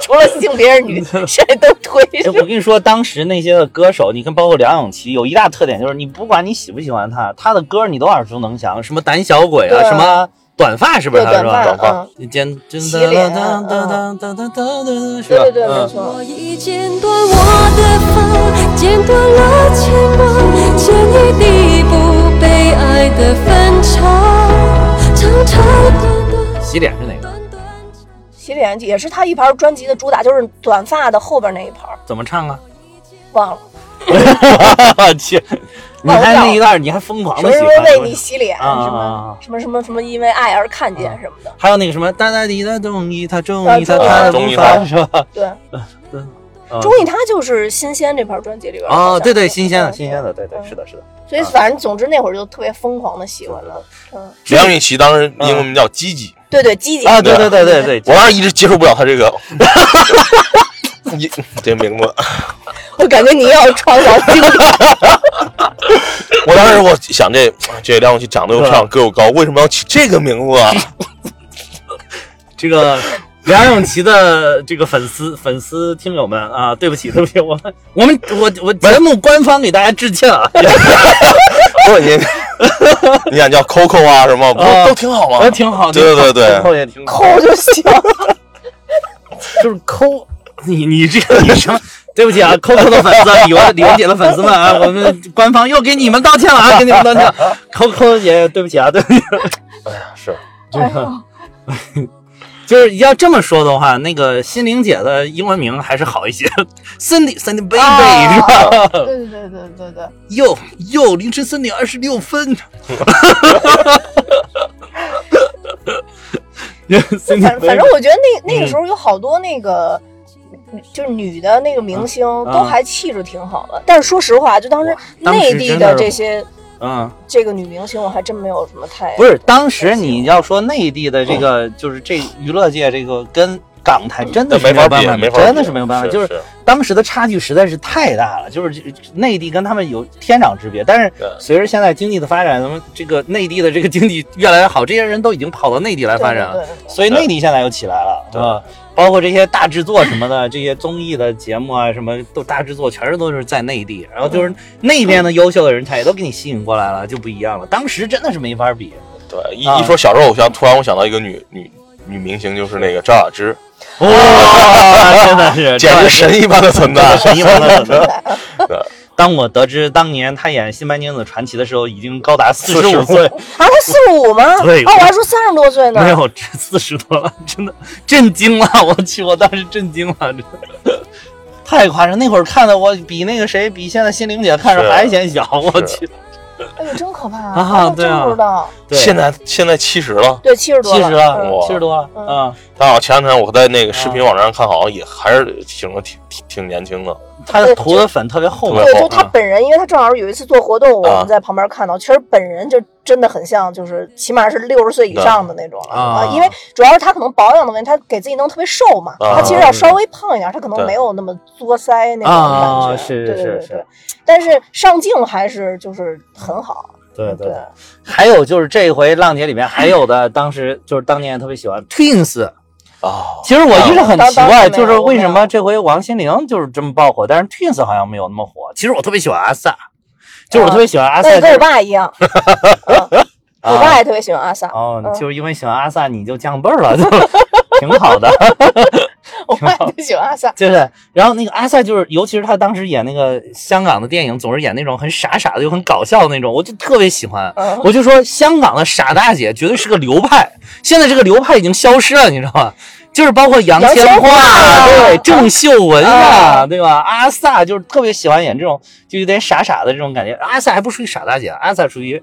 除了性别是女，谁都推。哎，我跟你说，当时那些个歌手，你看，包括梁咏琪，有一大特点就是，你不管你喜不喜欢她，她的歌你都耳熟能详，什么胆小鬼啊，什么短发是不是他是吧？短发，嗯，剪真洗脸哒哒哒哒哒哒哒，是吧？对对对，没嗯错。我已剪断我的发，剪断了牵挂，剪一地不被爱的分岔，长长短短。洗脸是哪个？短短洗脸也是他一盘专辑的主打，就是短发的后边那一盘，怎么唱啊？忘了。去，你还那一段，你还疯狂的喜欢什么为你洗脸，啊啊什么啊什么什么什么因为爱而看见什么的。还有那个什么哒哒滴哒中意他中意他啊他中意他是吧？对，对。中意他就是新鲜这盘专辑里边。哦，对对，嗯。新鲜的，嗯新鲜的，对对，是的，是的。所以反正总之那会儿就特别疯狂的喜欢了。嗯，梁咏琪当时英文名叫积极，对对，积极。啊，对对对对对，我当时一直接受不了他这个，一 这名字。我感觉你要创造经典。我当时我想这这梁咏琪长得又漂亮，个又高，为什么要起这个名字啊？这个梁咏琪的这个粉丝粉丝听友们啊，对不起对不起，我们我们我我节目官方给大家致歉啊，不是你，你想叫 Coco 啊什么，不啊都挺好吗都？挺好，对对对抠也挺好，抠就行。就是抠。你你这个你什么？对不起啊，Coco 的粉丝，李文李文姐的粉丝们啊，我们官方又给你们道歉了啊，给你们道歉了，Coco 也对不起啊，对不起。哎呀，是哎呦 就是要这么说的话，那个心灵姐的英文名还是好一些，Cindy Cindy Baby 是吧？对对对对对对。哟哟，凌晨三点二十六分。反反正我觉得那那个时候有好多那个，就是女的那个明星都还气质挺好的。但是说实话，就当时内地的这些，嗯，这个女明星我还真没有什么太不是。当时你要说内地的这个，就是这娱乐界这个跟。港台真的是没法比，真的是没有办法，就是当时的差距实在是太大了，就是内地跟他们有天壤之别。但是随着现在经济的发展，咱们这个内地的这个经济越来越好，这些人都已经跑到内地来发展了，所以内地现在又起来了，啊，包括这些大制作什么的，这些综艺的节目啊，什么都大制作，全是都是在内地，然后就是那边的优秀的人才也都给你吸引过来了，就不一样了。当时真的是没法比。对，一一说小时候偶像，突然我想到一个女女女明星，就是那个张雅芝。哇，真的是 简直神一般的存在，神一般的存在。当我得知当年他演《新白娘子传奇》的时候，已经高达四十五岁啊！他四十五吗？对，哦，我还说三十多岁呢。没有，四十多了，真的震惊了！我去，我当时震惊了，真的太夸张。那会儿看的我比那个谁，比现在心灵姐看着还显小，我去。哎呦，真可怕啊！对啊，真不知道。现在现在七十了，对，七十多，七十了，七十多了。嗯，他好像前两天我在那个视频网站上看，好像也还是挺挺挺年轻的。他的涂的粉特别厚，对，就他本人，因为他正好有一次做活动，我们在旁边看到，其实本人就真的很像，就是起码是六十岁以上的那种了啊。因为主要是他可能保养的问题，他给自己弄特别瘦嘛，他其实要稍微胖一点，他可能没有那么作腮那种感觉。是是是是。但是上镜还是就是很好。对对。还有就是这回浪姐里面还有的，当时就是当年特别喜欢 Twins。哦，其实我一直很奇怪，就是为什么这回王心凌就是这么爆火，但是 Twins 好像没有那么火。其实我特别喜欢阿 sa，就是我特别喜欢阿 sa，跟我爸一样，我爸也特别喜欢阿 sa。哦，就是因为喜欢阿 sa，你就降辈儿了，就 挺好的。我爸 就喜欢阿 sa，就是，然后那个阿 sa 就是，尤其是他当时演那个香港的电影，总是演那种很傻傻的又很搞笑的那种，我就特别喜欢。我就说香港的傻大姐绝对是个流派，现在这个流派已经消失了，你知道吗？就是包括杨千嬅，对郑秀文呀，对吧？阿 sa 就是特别喜欢演这种就有点傻傻的这种感觉。阿 sa 还不属于傻大姐，阿 sa 属于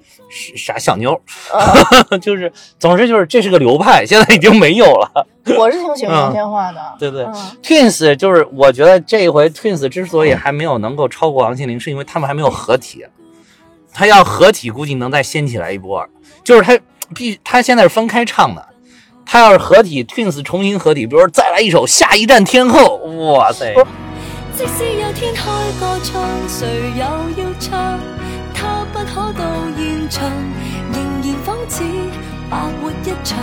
傻小妞，就是总之就是这是个流派，现在已经没有了。我是挺喜欢杨千嬅的，对对。Twins 就是我觉得这一回 Twins 之所以还没有能够超过王心凌，是因为他们还没有合体。他要合体，估计能再掀起来一波。就是他必他现在是分开唱的。他要是合体，Twins 重新合体，比如说再来一首《下一站天后》，哇塞！即使有天开个唱，谁又要唱？他不可到现场，仍然仿似白活一场。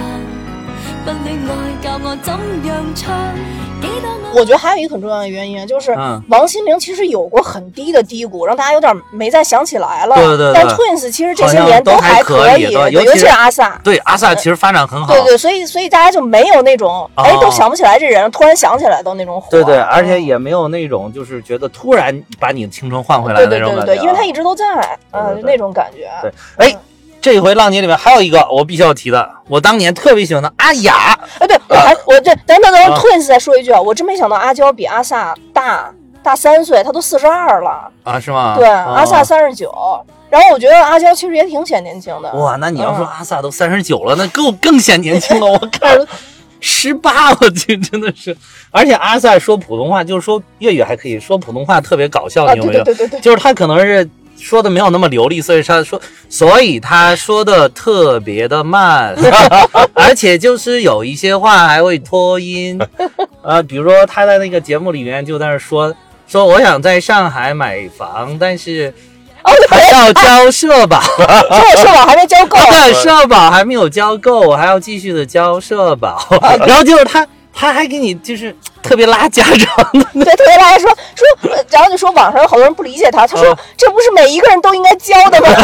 我？觉得还有一个很重要的原因，就是王心凌其实有过很低的低谷，让大家有点没再想起来了。对对。但 Twins 其实这些年都还可以，尤其是阿 sa。对阿 sa 其实发展很好。对对，所以所以大家就没有那种哎都想不起来这人，突然想起来的那种火。对对，而且也没有那种就是觉得突然把你的青春换回来的那种感觉。对对对，因为他一直都在，嗯，就那种感觉。对，哎。这回浪姐里面还有一个我必须要提的，我当年特别喜欢的阿雅。哎，对我还我这等等等，Twins 再说一句啊，我真没想到阿娇比阿 sa 大大三岁，她都四十二了啊？是吗？对，阿 sa 三十九。然后我觉得阿娇其实也挺显年轻的。哇，那你要说阿 sa 都三十九了，那更更显年轻了。我看十八，我去，真的是。而且阿 sa 说普通话，就是说粤语还可以说普通话，特别搞笑，你有没有？对对对，就是他可能是。说的没有那么流利，所以他说，所以他说的特别的慢，而且就是有一些话还会拖音，呃，比如说他在那个节目里面就在那说说我想在上海买房，但是还要交社保，社社保还没交够，社保还没有交够，我还要继续的交社保，然后就是他。他还给你就是特别拉家长，对，特别拉说说，然后就说网上有好多人不理解他，他说这不是每一个人都应该教的吗？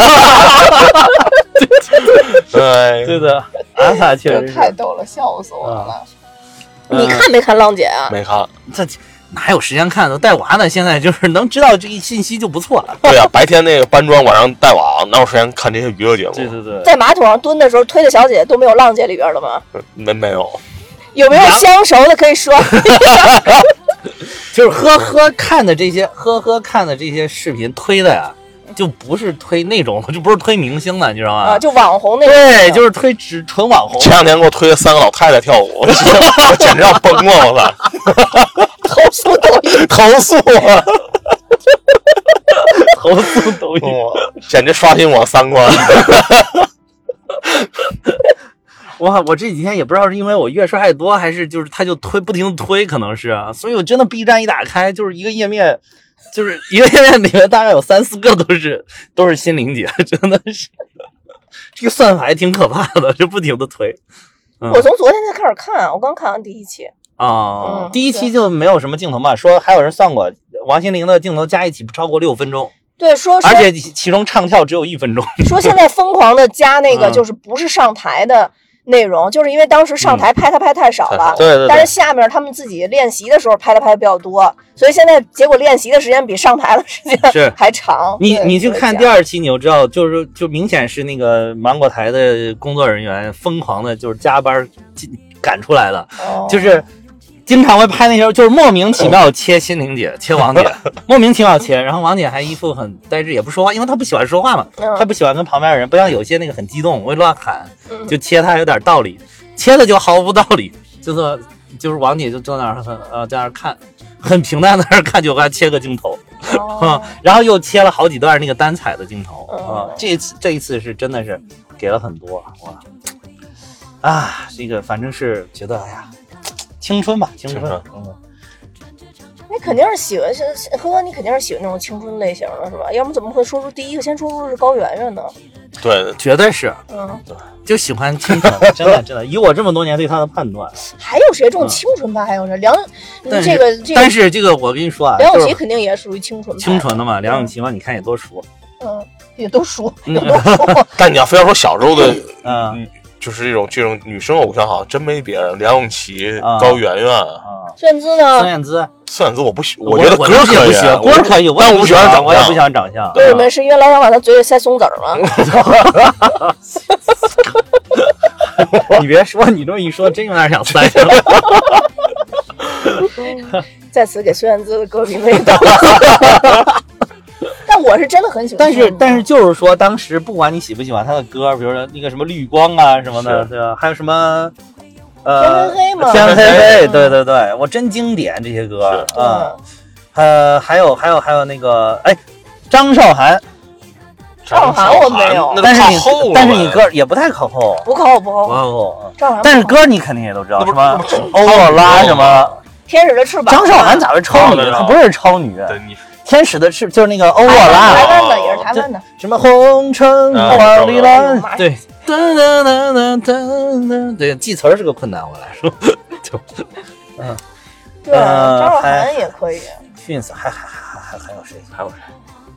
对对的，阿萨确实太逗了，笑死我了。你看没看浪姐啊？没看，这哪有时间看？都带娃呢，现在就是能知道这一信息就不错了。对呀，白天那个搬砖，晚上带娃，哪有时间看这些娱乐节目？对对对，在马桶上蹲的时候推的小姐姐都没有浪姐里边的吗？没没有。有没有相熟的可以说？就是呵呵看的这些呵呵看的这些视频推的呀，就不是推那种，就不是推明星的，你知道吗？啊，就网红那种。对，就是推只纯网红。前两天给我推了三个老太太跳舞，我简直要崩了！我操，投诉抖音，投诉我，投诉抖音，简直刷新我三观。哇，我这几天也不知道是因为我月刷太多，还是就是他就推不停的推，可能是啊。所以我真的 B 站一打开就是一个页面，就是一个 页面里面大概有三四个都是都是心灵姐，真的是这个算法还挺可怕的，就不停的推。我从昨天才开始看，我刚看完第一期啊，第一期就没有什么镜头嘛，说还有人算过王心凌的镜头加一起不超过六分钟。对，说而且其中唱跳只有一分钟。说现在疯狂的加那个就是不是上台的。内容就是因为当时上台拍他拍太少了，对对。但是下面他们自己练习的时候拍他拍的比较多，所以现在结果练习的时间比上台的时间是还长。你你去看第二期，你就知道，就是就明显是那个芒果台的工作人员疯狂的，就是加班赶出来的，就是。经常会拍那些，就是莫名其妙切心灵姐，切王姐，莫名其妙切，然后王姐还一副很呆滞，也不说话，因为她不喜欢说话嘛，她不喜欢跟旁边的人，不像有些那个很激动会乱喊，就切她有点道理，切的就毫无道理，就是就是王姐就坐那儿很呃在那儿看，很平淡在那儿看，就还切个镜头，然后又切了好几段那个单彩的镜头。啊，这次这一次是真的是给了很多哇，啊，这个反正是觉得哎呀。青春吧，青春。嗯，你肯定是喜欢，是呵呵，你肯定是喜欢那种青春类型的，是吧？要不怎么会说出第一个先说出是高圆圆呢？对，绝对是。嗯，对，就喜欢青春，真的 真的。以我这么多年对他的判断，还有谁这种青春派？还有谁？梁，这个这个。但是这个我跟你说啊，梁咏琪肯定也属于青春。青春的嘛，梁咏琪嘛，你看也多熟。嗯，也都熟，也都熟。但你要非要说小时候的，嗯。就是这种这种女生偶像，好像真没别人。梁咏琪、高圆圆、孙燕姿呢？孙燕姿，孙燕姿我不喜，我觉得歌可以，歌可以，但我不喜欢长相，我也不喜欢长相。为什么？是因为老想往她嘴里塞松子吗？你别说，你这么一说，真有点想塞。在此给孙燕姿的歌迷们道 但我是真的很喜欢，但是但是就是说，当时不管你喜不喜欢他的歌，比如说那个什么绿光啊什么的，对吧？还有什么呃天黑吗？天黑黑，对对对，我真经典这些歌啊。呃，还有还有还有那个哎，张韶涵，张韶涵我没有，但是你但是你歌也不太靠后，不靠后不靠后，张韶涵。但是歌你肯定也都知道，什么欧若拉什么。天使的翅膀，张韶涵咋会超女？她不是超女。天使的翅就是那个欧若拉，台湾的也是台湾的，什么红橙黄绿蓝，对，噔噔噔噔噔噔，对，记词儿是个困难，我来说，就，嗯，对，张韶涵也可以，Twins 还还还还还有谁？还有谁？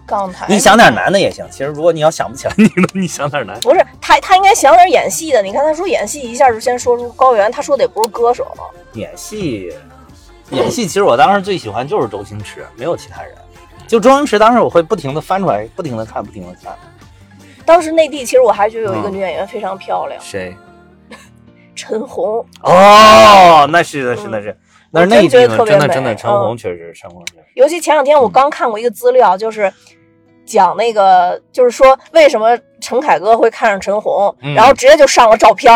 港台，你想点男的也行。其实如果你要想不起来，你你想点男，不是他他应该想点演戏的。你看他说演戏，一下就先说出高原，他说的也不是歌手，演戏，演戏。其实我当时最喜欢就是周星驰，没有其他人。就周星驰，当时我会不停的翻出来，不停的看，不停的看。当时内地其实我还觉得有一个女演员非常漂亮，谁？陈红。哦，那是那是那是，那是内地的，真的真的陈红确实，陈红确实。尤其前两天我刚看过一个资料，就是。讲那个，就是说为什么陈凯歌会看上陈红，然后直接就上了照片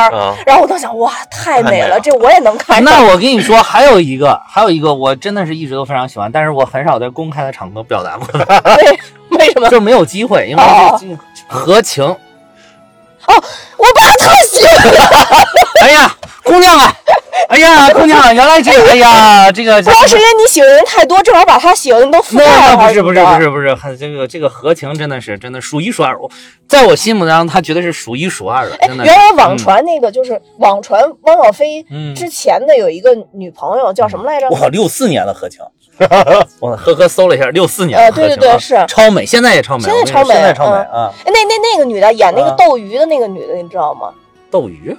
然后我当想，哇，太美了，这我也能看。那我跟你说，还有一个，还有一个，我真的是一直都非常喜欢，但是我很少在公开的场合表达过。为 为什么？就没有机会，因为合情。哦，我爸特喜欢。哎呀，姑娘啊！哎呀，姑娘，原来这……哎呀，这个主要是因为你喜欢的人太多，正好把他喜欢的都覆盖了。不是不是不是不是，这个这个何晴真的是真的数一数二，在我心目当中，他绝对是数一数二的。真的。原来网传那个就是网传汪小菲之前的有一个女朋友叫什么来着？我靠，六四年的何晴，我呵呵搜了一下，六四年。呃，对对对，是超美，现在也超美，现在超美，现在超美啊！那那那个女的演那个斗鱼的那个女的，你知道吗？斗鱼？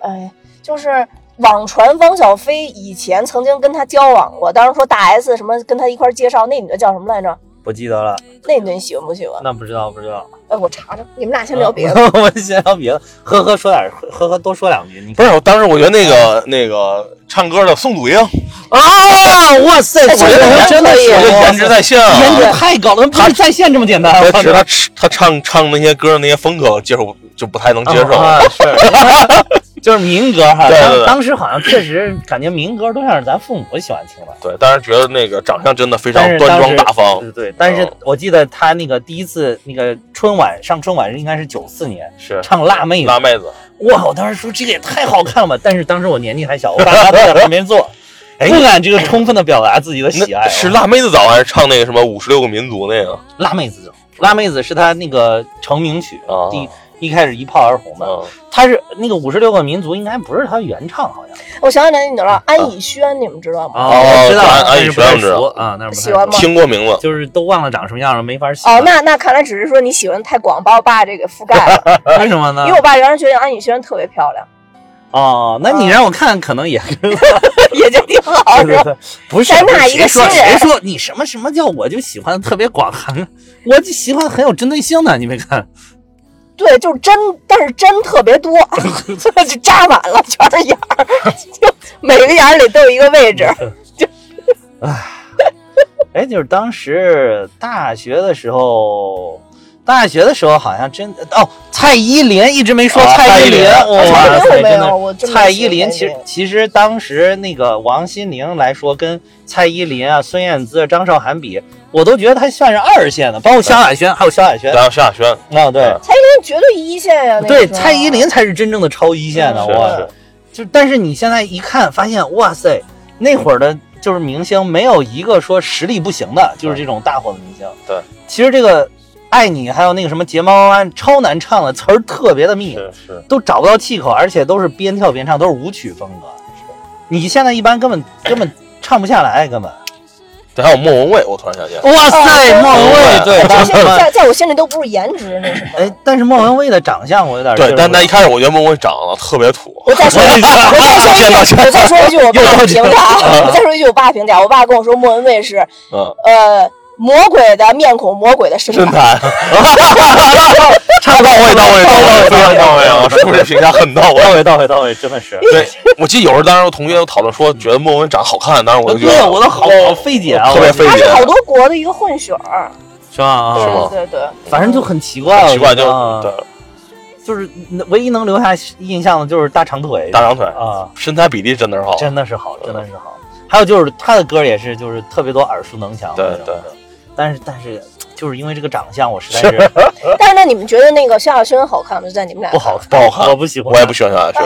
哎，就是。网传汪小菲以前曾经跟他交往过，当时说大 S 什么跟他一块介绍那女的叫什么来着？不记得了。那你喜欢不喜欢？那不知道，不知道。哎，我查查。你们俩先聊别的。我先聊别的。呵呵，说点，呵呵，多说两句。你不是，当时我觉得那个那个唱歌的宋祖英啊，哇塞，我觉得真的是颜值在线啊，颜值太高了，不是在线这么简单。我觉得他他唱唱那些歌那些风格接受就不太能接受。是。就是民歌哈，对对对，当时好像确实感觉民歌都像是咱父母喜欢听的。对，当时觉得那个长相真的非常端庄大方。对对，但是我记得他那个第一次那个春晚上春晚应该是九四年，是唱辣妹子。辣妹子，哇！我当时说这个也太好看了吧，但是当时我年纪还小，我爸妈都在旁边 坐，不敢这个充分的表达自己的喜爱。是辣妹子早还是唱那个什么五十六个民族那个？辣妹子，辣妹子是他那个成名曲啊。第。一开始一炮而红的，他是那个五十六个民族，应该不是他原唱，好像。我想起来，你知道安以轩，你们知道吗？哦，知道安以轩知道啊，那喜欢吗？听过名字，就是都忘了长什么样了，没法写。哦，那那看来只是说你喜欢太广，把我爸这个覆盖了。为什么呢？因为我爸原来觉得安以轩特别漂亮。哦，那你让我看，可能也 也就挺好，是吧？不是，谁说谁说你什么什么叫我就喜欢特别广寒？我就喜欢很有针对性的，你没看？对，就是针，但是针特别多，就扎满了，全是眼儿，就每个眼儿里都有一个位置。就，唉，哎，就是当时大学的时候，大学的时候好像真哦，蔡依林一直没说蔡依林，哇塞，真的，蔡依林其实其实当时那个王心凌来说，跟蔡依林啊、孙燕姿、张韶涵比。我都觉得他算是二线的，包括萧亚轩，还有萧亚轩，还有萧亚轩啊，对，蔡依林绝对一线呀，对，蔡依林才是真正的超一线的，我就，但是你现在一看，发现哇塞，那会儿的就是明星，没有一个说实力不行的，就是这种大火的明星。对，其实这个爱你，还有那个什么睫毛弯，超难唱的词儿特别的密，是是，都找不到气口，而且都是边跳边唱，都是舞曲风格。是，你现在一般根本根本唱不下来，根本。还有莫文蔚，我突然想起来，哇塞，莫文蔚，对，在在我心里都不是颜值那什么。哎，但是莫文蔚的长相我有点对，但但一开始我觉得莫文蔚长得特别土。我再说一句，我再说一句，我再说一句我爸的评价，我再说一句我爸评价，我爸跟我说莫文蔚是，呃。魔鬼的面孔，魔鬼的身材，差到位，到位，到位，非常到位啊！是不是评价很到位？到位，到位，到位，真的是。对，我记得有时候当时同学有讨论说，觉得莫文长得好看，当时我就觉得我都好费解啊，特别费解。他是好多国的一个混血儿，是吧？是吗？对对，反正就很奇怪，奇怪就对，就是唯一能留下印象的就是大长腿，大长腿啊，身材比例真的是好，真的是好，真的是好。还有就是他的歌也是，就是特别多耳熟能详，对对。但是但是，就是因为这个长相，我实在是。但是那你们觉得那个萧亚轩好看吗？就在你们俩不好不好看，我不喜欢，我也不喜欢萧亚轩。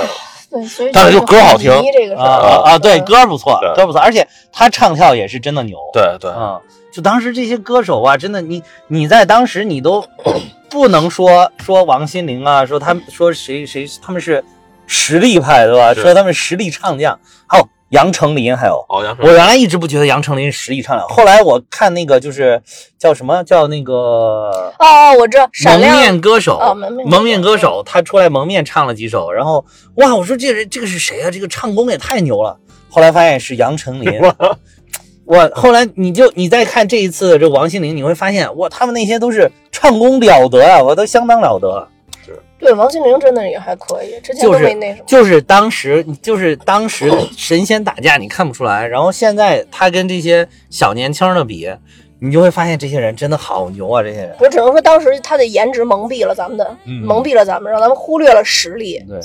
对，所以但是就歌好听，啊啊，对，歌不错，歌不错，而且他唱跳也是真的牛。对对，嗯，就当时这些歌手啊，真的，你你在当时你都不能说说王心凌啊，说他们说谁谁他们是实力派，对吧？说他们实力唱将，还有。杨丞琳还有，我原来一直不觉得杨丞琳实力唱两，后来我看那个就是叫什么叫那个哦，我知道蒙面歌手，蒙面歌手，他出来蒙面唱了几首，然后哇，我说这人这个是谁啊？这个唱功也太牛了。后来发现是杨丞琳，我后来你就你再看这一次这王心凌，你会发现哇，他们那些都是唱功了得啊，我都相当了得。对王心凌真的也还可以，之前都没那什么。就是当时，就是当时神仙打架，你看不出来。然后现在他跟这些小年轻的比，你就会发现这些人真的好牛啊！这些人，我只能说当时他的颜值蒙蔽了咱们的，蒙蔽了咱们，让咱们忽略了实力。对，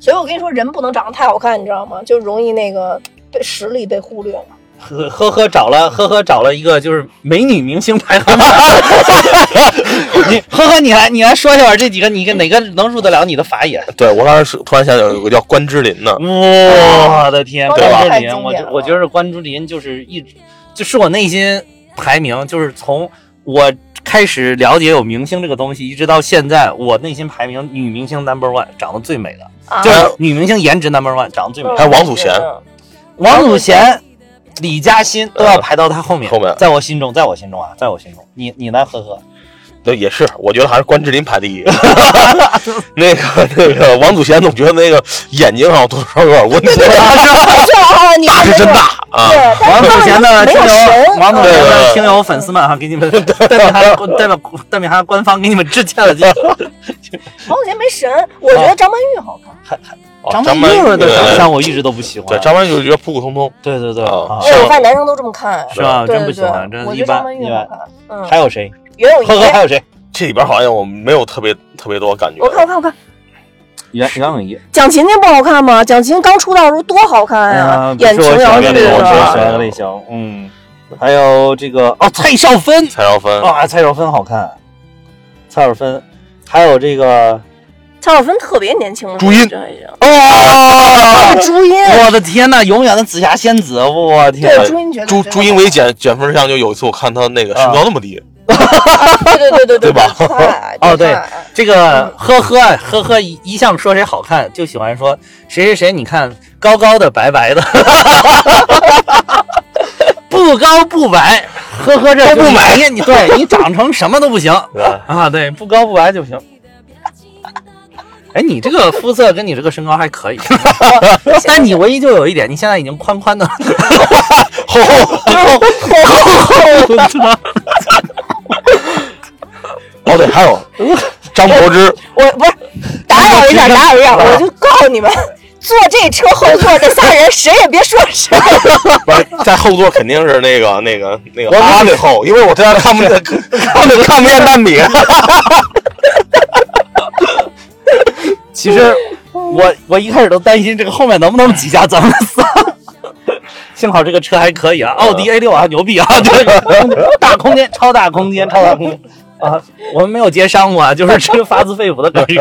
所以我跟你说，人不能长得太好看，你知道吗？就容易那个被实力被忽略了。呵呵呵，找了呵呵找了一个就是美女明星排行榜。你呵呵，你来你来说一下这几个，你跟哪个能入得了你的法眼？对我当时突然想起有个叫关之琳的，我的天，关之琳，我我觉得关之琳就是一直就是我内心排名，就是从我开始了解有明星这个东西，一直到现在，我内心排名女明星 number one，长得最美的，就是女明星颜值 number one，长得最美的。还有王祖贤，王祖贤。李嘉欣都要排到他后面，后面，在我心中，在我心中啊，在我心中，你你呢？呵呵，对，也是，我觉得还是关之琳排第一。那个那个王祖贤总觉得那个眼睛好像多少有点问题，大是真大。啊，王祖贤的听友，王祖贤的听友粉丝们哈，给你们 代表他代表代表他官方给你们致歉了。王祖贤没神，我觉得张曼玉好看。还还张曼玉的长相我一直都不喜欢，对张曼玉觉得普普通通。对对对，啊，哎，我发现男生都这么看，是吧？真不喜欢，真一般。一般。嗯，还有谁？袁咏仪。呵呵，还有谁？这里边好像我没有特别特别多感觉。我看，我看，我看。袁袁咏仪。蒋勤勤不好看吗？蒋勤刚出道的时候多好看呀，演琼瑶剧的。我喜欢的类型。嗯。还有这个哦，蔡少芬。蔡少芬啊，蔡少芬好看。蔡少芬，还有这个。蔡少芬特别年轻，朱茵。哦，朱茵，我的天呐，永远的紫霞仙子，我天，对朱茵，朱朱茵为减减分项，就有一次我看她那个身高那么低，对对对对对吧？哦，对，这个呵呵呵呵，一一向说谁好看，就喜欢说谁谁谁，你看高高的白白的，不高不白，呵呵这不美，你对你长成什么都不行啊，对，不高不白就行。哎，你这个肤色跟你这个身高还可以，但你唯一就有一点，你现在已经宽宽的，厚厚厚厚厚。哦对，还有 张柏芝，我不是打扰一下，打扰一下，我就告诉你们，坐这车后座的仨人，谁也别说谁。不是在后座肯定是那个那个那个阿里后，因为我这样看不见看不看不见蛋饼。其实 我我一开始都担心这个后面能不能挤下咱们仨，幸好这个车还可以啊，奥迪 A 六啊，牛逼啊，这个 大空间，超大空间，超大空间啊，我们没有接商务啊，就是这个发自肺腑的感觉，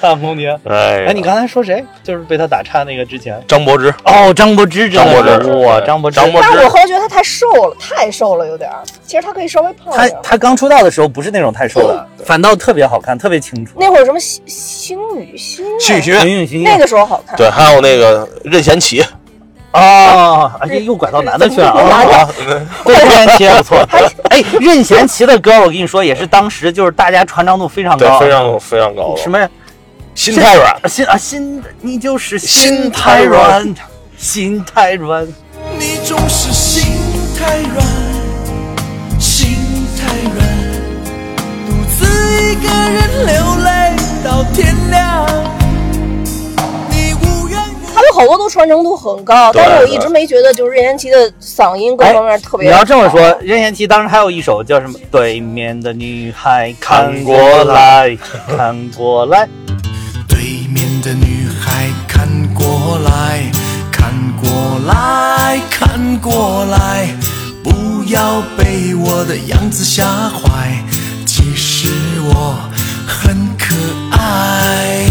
大空间。哎，哎，你刚才说谁？就是被他打岔那个之前，张柏芝。哦，张柏芝，张柏芝，哇，张柏芝。张柏芝。但我后来觉得他太瘦了，太瘦了，有点。其实他可以稍微胖一点。他他刚出道的时候不是那种太瘦的，反倒特别好看，特别清楚。那会儿什么星星语心，星语心，星那个时候好看。对，还有那个任贤齐。啊，哎，又拐到男的去了啊！任贤齐不错。哎，任贤齐的歌，我跟你说，也是当时就是大家传唱度非常高，非常非常高。什么呀？心太软，心啊心，你就是心太软，心太软。你总是心太软，心太软，独自一个人流泪到天亮。好多都传承度很高，但是我一直没觉得就是任贤齐的嗓音各方面特别。你要这么说，任贤齐当时还有一首叫什么？对面的女孩看过来看过来。对面的女孩看过来，看过来，看过来，不要被我的样子吓坏，其实我很可爱。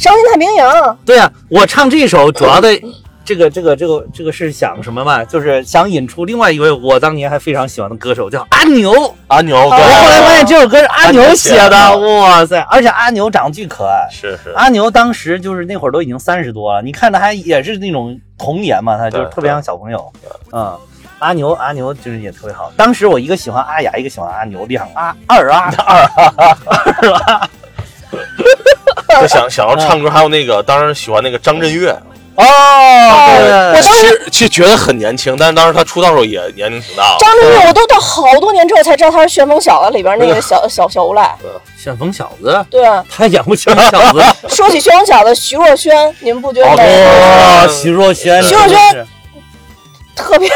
伤心太平洋。对啊，我唱这首主要的。这个这个这个这个是想什么嘛？就是想引出另外一位我当年还非常喜欢的歌手，叫阿牛。阿牛，我后来发现这首歌是阿牛写的，哇塞！而且阿牛长得巨可爱。是是。阿牛当时就是那会儿都已经三十多了，你看他还也是那种童年嘛，他就是特别像小朋友。嗯，阿牛阿牛就是也特别好。当时我一个喜欢阿雅，一个喜欢阿牛，两阿二阿二二阿。就想想要唱歌，还有那个当时喜欢那个张震岳。哦，我当时其实觉得很年轻，但是当时他出道时候也年龄挺大。张震岳，我都到好多年之后才知道他是《旋风小子》里边那个小小小无赖。旋风小子，对啊，他演过旋风小子。说起旋风小子，徐若瑄，你们不觉得吗？哇，徐若瑄，徐若瑄特别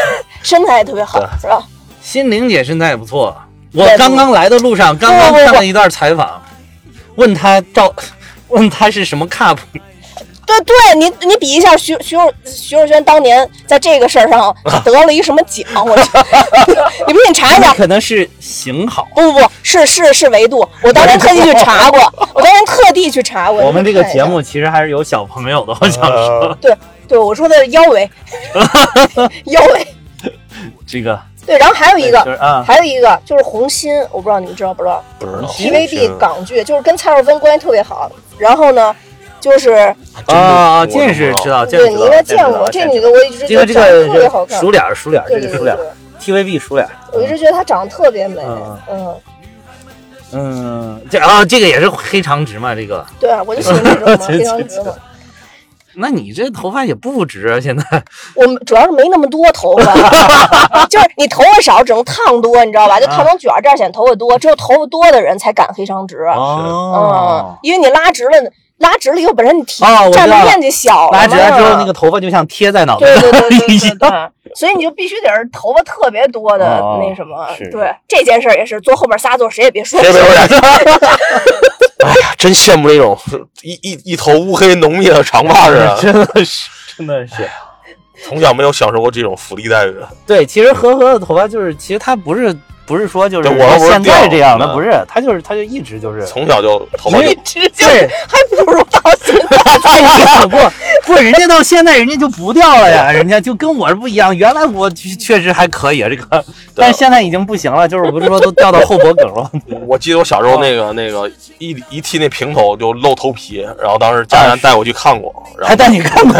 身材也特别好，是吧？心灵姐身材也不错。我刚刚来的路上，刚刚看了一段采访，问他照，问他是什么 cup。对对，你你比一下徐徐若徐若瑄当年在这个事儿上得了一什么奖？我，你不信你查一下？可能是型好。不不不是是是维度，我当年特地去查过，我当年特地去查过。我们这个节目其实还是有小朋友的，我想说。对对，我说的是腰围，腰围。这个。对，然后还有一个，还有一个就是红心，我不知道你们知道不知道？不知道。TVB 港剧就是跟蔡少芬关系特别好，然后呢？就是啊，见识知道，对，你应该见过这女的，我一直觉得长得特别好看，熟脸熟脸，这个熟脸，TVB 熟脸，我一直觉得她长得特别美，嗯。嗯，这啊，这个也是黑长直嘛，这个，对啊，我就喜欢这种 黑长直嘛。那你这头发也不直啊！现在我们主要是没那么多头发，就是你头发少，只能烫多，你知道吧？就烫成卷儿，这样显头发多。只有头发多的人才敢黑长直。哦，嗯，因为你拉直了，拉直了以后本身你体占的面积小了拉直了之后，那个头发就像贴在脑袋对上对对对对一样。对，所以你就必须得是头发特别多的哦那什么。对这件事儿也是坐后面仨座，谁也别说。谁也别说 哎呀，真羡慕那种一一一头乌黑浓密的长发人啊！真的是，真的是。从小没有享受过这种福利待遇。对，其实禾禾的头发就是，其实他不是不是说就是对我现在这样的，不是，他就是他就一直就是。从小就头发就因为直就对 还不如到现在。不不，人家到现在人家就不掉了呀，人家就跟我是不一样。原来我确确实还可以啊，这个，但是现在已经不行了，就是我不是说都掉到后脖梗了。我记得我小时候那个那个一一剃那平头就露头皮，然后当时家人带我去看过，然后还带你看过，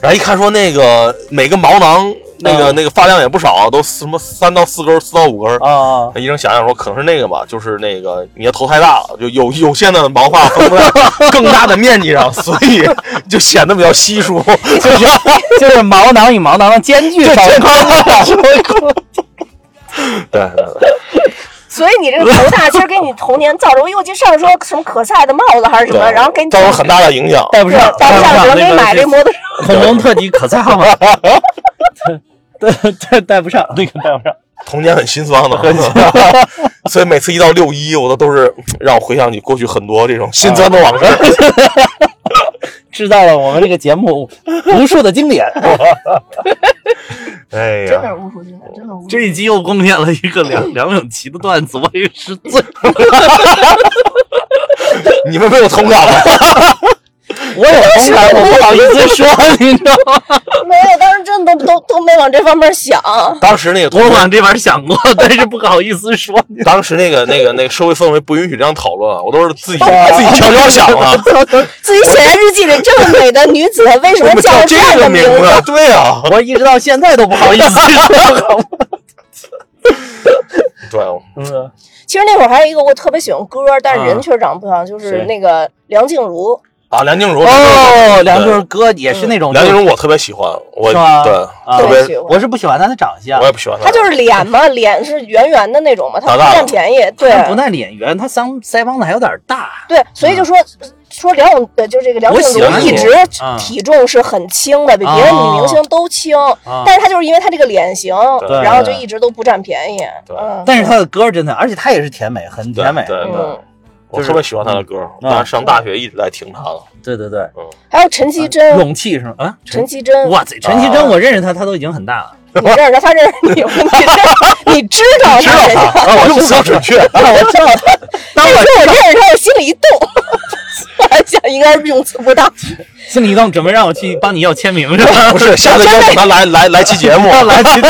然后一看说那个每个毛囊那个嗯那个发量也不少，都什么三到四根，四到五根。啊，医生想想说，可能是那个吧，就是那个你的头太大了，就有有限的毛发分布在 更大的面积上，所以就显得比较稀疏。就是就是毛囊与毛囊的间距。对对对，所以你这个头大，其实给你童年造成，因为我记得上次说什么可赛的帽子还是什么，然后给你造成很大的影响。戴不上，戴不上，只能给你买这摩托车。恐龙特级可赛号码，对对，戴不上，那个戴不上。童年很心酸的，所以每次一到六一，我都都是让我回想起过去很多这种心酸的往事。制造了我们这个节目无数的经典。哎呀，真的是无数经典，真的无数。这一集又贡献了一个梁梁咏琪的段子，我也是醉。你们没有同感吗？我有同感，我不好意思说，你知道吗？没有，当时真的都都都没往这方面想。当时那个我往这边想过，但是不好意思说。当时那个那个那个社会氛围不允许这样讨论，我都是自己自己悄悄想啊，自己写在日记里，这么美的女子为什么叫这样的个名字字？？对啊，我一直到现在都不好意思说？对，嗯，其实那会儿还有一个我特别喜欢歌，但是人确实长得不像，就是那个梁静茹。啊，梁静茹哦，梁静茹哥也是那种，梁静茹我特别喜欢，我是吗对啊特别喜欢我是不喜欢她的长相我，也不喜欢她她就是脸嘛，脸是圆圆的那种嘛，她不占便宜。对她不但脸圆，她腮腮帮子还有点大。对，所以就说说梁咏，呃，就这个梁静茹一直嗯体重是很轻的，比别的女明星都轻。啊但是她就是因为她这个脸型，然后就一直都不占便宜。对嗯，但是她的歌真的，而且她也是甜美，很甜美。对我特别喜欢他的歌，嗯当时上大学一直在听他的。对对对，还有陈绮贞，勇气是吗？啊，陈绮贞，哇塞，陈绮贞，我认识他，他都已经很大了。你认识她，她认识你，你知 你知道她谁？啊，我用词要准确。啊，我知道他。当我那时我认识他，我心里一动，我还想应该是用词不当。心里一动，准备让我去帮你要签名是吧？不是，下次邀请他来来来期节目，来去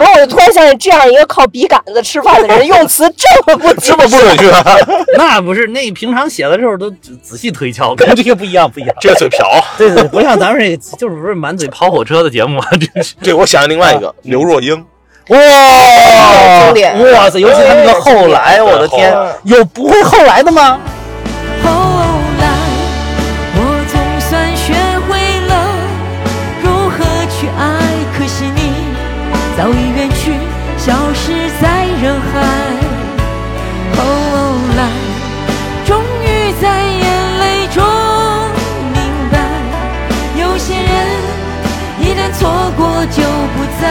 不是，我就突然想起，这样一个靠笔杆子吃饭的人，用词这么不这么不准确，那不是那平常写的时候都仔仔细推敲，跟这个不一样，不一样。这个嘴瓢。对对，不像咱们这就是不是满嘴跑火车的节目啊，这是对，我想起另外一个刘若英，哇经典哇塞！尤其他那个后来，我的天，有不会后来的吗？后来，我总算学会了如何去爱，可惜你早已错过就不再。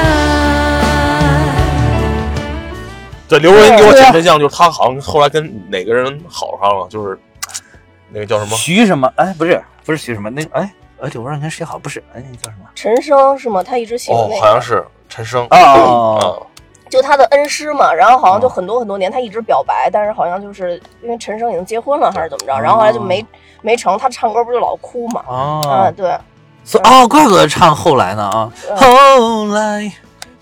对刘若英给我讲真相就是她好像后来跟哪个人好上了，就是那个叫什么？徐什么？哎，不是，不是徐什么？那个哎，哎，刘若英跟谁好？不是，哎，那个叫什么？陈升是吗？他一直喜欢哦那，个，好像是陈升哦，啊，就他的恩师嘛。然后好像就很多很多年，他一直表白，但是好像就是因为陈升已经结婚了还是怎么着，然后后来就没没成。他唱歌不就老哭嘛？啊，哦，对。所以哦，怪不得唱后来呢啊，嗯后来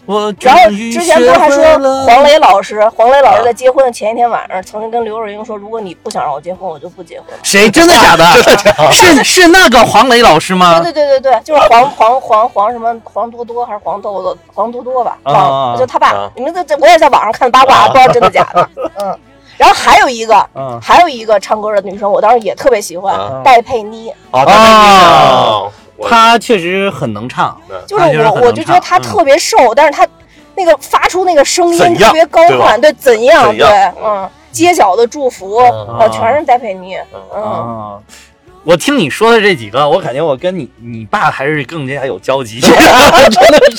我终然后之前不是还说黄磊老师，黄磊老师在结婚的前一天晚上，曾经跟刘若英说，如果你不想让我结婚，我就不结婚。谁真的假的？是是那个黄磊老师吗？对对对对对，就是黄黄黄黄什么黄多多还是黄豆豆黄多多吧，啊就他爸啊。你们在在我也在网上看八卦，不知道真的假的。嗯，然后还有一个，还有一个唱歌的女生，我当时也特别喜欢戴佩妮。啊，戴佩妮，她确实很能唱。就是我，我就觉得他特别瘦，但是他那个发出那个声音特别高亢，对，怎样？对，嗯，街角的祝福，哦，全是戴佩妮。嗯。我听你说的这几个，我感觉我跟你你爸还是更加有交集，真的是。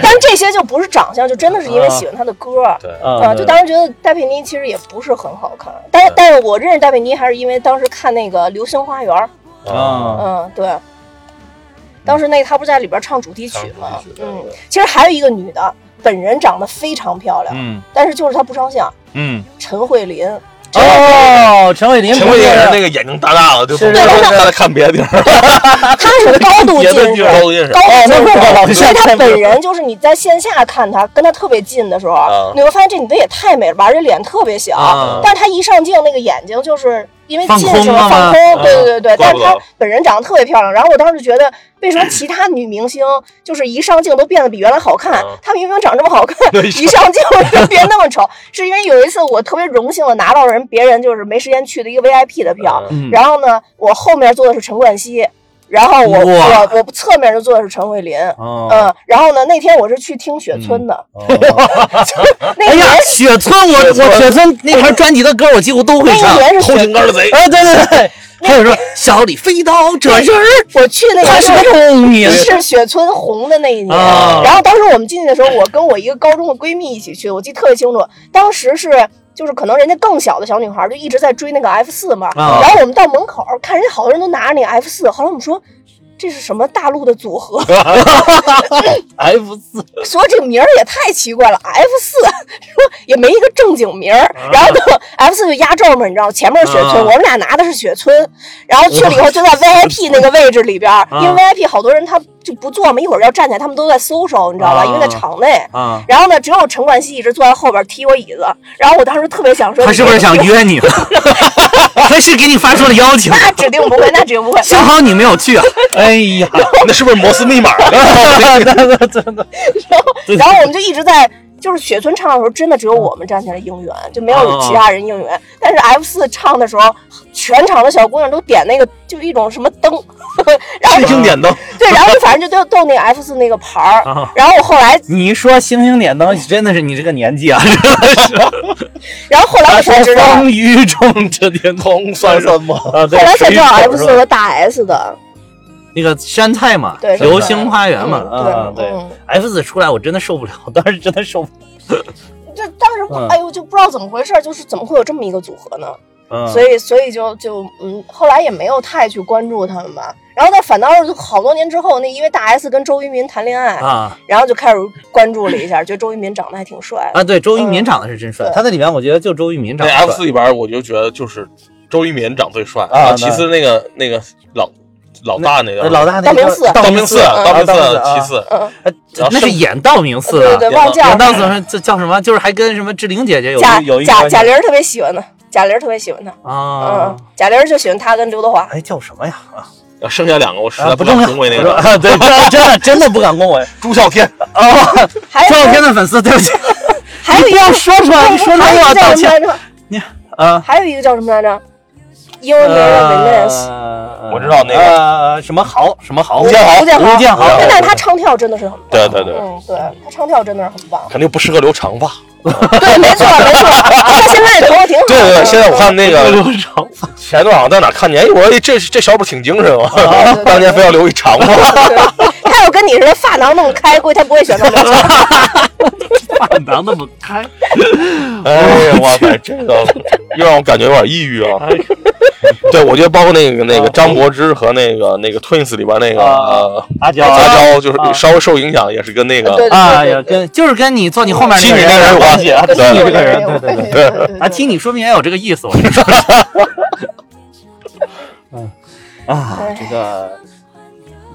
但是这些就不是长相，就真的是因为喜欢他的歌。对，啊，就当时觉得戴佩妮其实也不是很好看，但但是我认识戴佩妮还是因为当时看那个《流星花园》。啊，嗯，对。当时那他不是在里边唱主题曲吗？嗯，其实还有一个女的，本人长得非常漂亮，嗯，但是就是她不上相，嗯，陈慧琳。哦，陈慧琳，陈慧琳是那个眼睛大大的，就不在看别的地儿。他是高度近视，高度近视，高度近视。因为她本人就是你在线下看她，跟她特别近的时候，你会发现这女的也太美了吧，而且脸特别小。但是她一上镜，那个眼睛就是。因为近视了，放空，对对对对，但是她本人长得特别漂亮。然后我当时觉得，为什么其他女明星就是一上镜都变得比原来好看？她明明长这么好看，一上镜 就变那么丑。是因为有一次我特别荣幸的拿到人别人就是没时间去的一个 VIP 的票，然后呢，我后面坐的是陈冠希。然后我我我侧面就坐的是陈慧琳，嗯，然后呢，那天我是去听雪村的，哎呀，雪村，我我雪村那盘专辑的歌我几乎都会唱，偷情歌的贼，哎，对对对，还有 说小李飞刀这人儿，我去那个是是雪村红的那一年，然后当时我们进去的时候，我跟我一个高中的闺蜜一起去，我记得特别清楚，当时是。就是可能人家更小的小女孩就一直在追那个 F 四嘛，然后我们到门口看人家好多人都拿着那个 F 四，后来我们说这是什么大陆的组合？F 四，说这名儿也太奇怪了，F 四说也没一个正经名儿，然后就 F 四就压轴嘛，你知道前面是雪村，我们俩拿的是雪村，然后去了以后就在 VIP 那个位置里边，因为 VIP 好多人他。就不坐嘛，一会儿要站起来，他们都在搜搜，你知道吧？因为在场内。啊。然后呢，只有陈冠希一直坐在后边踢我椅子。然后我当时特别想说，他是不是想约你？他是给你发出了邀请？那指定不会，那指定不会。幸好你没有去啊！哎呀，那是不是摩斯密码？真的。然后，然后我们就一直在。就是雪村唱的时候，真的只有我们站起来应援，就没有其他人应援。但是 F 四唱的时候，全场的小姑娘都点那个，就一种什么灯，星星点灯。对，然后 反正就都都那 F 四那个牌儿。然后我后来你一说星星点灯，真的是你这个年纪啊！然后后来我才知道，风雨中这天空算什么？后来才知道 F 四和大 S 的。那个山菜嘛，流星花园嘛，啊，对，F 四出来我真的受不了，当时真的受不了。就当时，哎呦，就不知道怎么回事，就是怎么会有这么一个组合呢？所以，所以就就嗯，后来也没有太去关注他们吧。然后，但反倒是好多年之后，那因为大 S 跟周渝民谈恋爱啊，然后就开始关注了一下，觉得周渝民长得还挺帅啊。对，周渝民长得是真帅，他在里面我觉得就周渝民长。那 F 四里边，我就觉得就是周渝民长最帅啊，其次那个那个老。老大那个，老大那个道明寺，道明寺，道明寺其次，那是演道明寺的，对对，忘叫演道寺这叫什么？就是还跟什么志玲姐姐有有一贾贾玲特别喜欢他，贾玲特别喜欢他啊，嗯，贾玲就喜欢他跟刘德华。哎，叫什么呀？啊，剩下两个我实在不敢恭维那个，对，真的真的不敢恭维。朱孝天啊，朱孝天的粉丝，对不起，还有一个说出来，你说出来我道歉。你啊，还有一个叫什么来着？英文名叫 Venus，我知道那个什么豪什么豪吴建豪，吴建豪，但是他唱跳真的是很棒，对对对，嗯，对他唱跳真的是很棒，肯定不适合留长发，对，没错没错，他现在头发挺好，对对，现在我看那个 留长发，前段好像在哪看见，哎，我说这这小伙挺精神啊，当年非要留一长发，他要跟你似的发囊那么开，估计他不会选择留长发。发囊那么开，哎呀，哇塞，这个又让我感觉有点抑郁啊。对，我觉得包括那个那个张柏芝和那个那个 Twins 里边那个阿娇，阿娇就是稍微受影响，也是跟那个啊也，跟就是跟你坐你后面那个人有关系，踢你这个人，对对对，啊，听你说明也有这个意思，我跟你说。嗯啊，这个。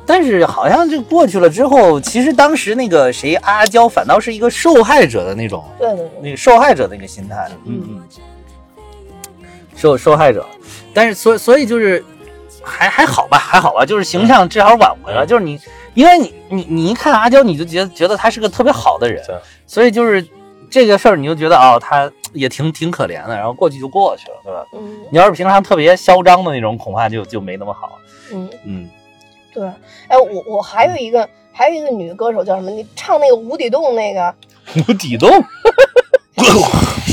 但是好像就过去了之后，其实当时那个谁阿娇反倒是一个受害者的那种，对对对，那个受害者的一个心态，嗯嗯，受受害者，但是所以所以就是还还好吧，还好吧，就是形象至少挽回了，就是你，因为你你你一看阿娇，你就觉得觉得她是个特别好的人，所以就是这个事儿你就觉得哦，她也挺挺可怜的，然后过去就过去了，对吧？嗯你要是平常特别嚣张的那种，恐怕就就没那么好。嗯，嗯，对。哎，我我还有一个还有一个女歌手叫什么？你唱那个无底洞那个，无底洞，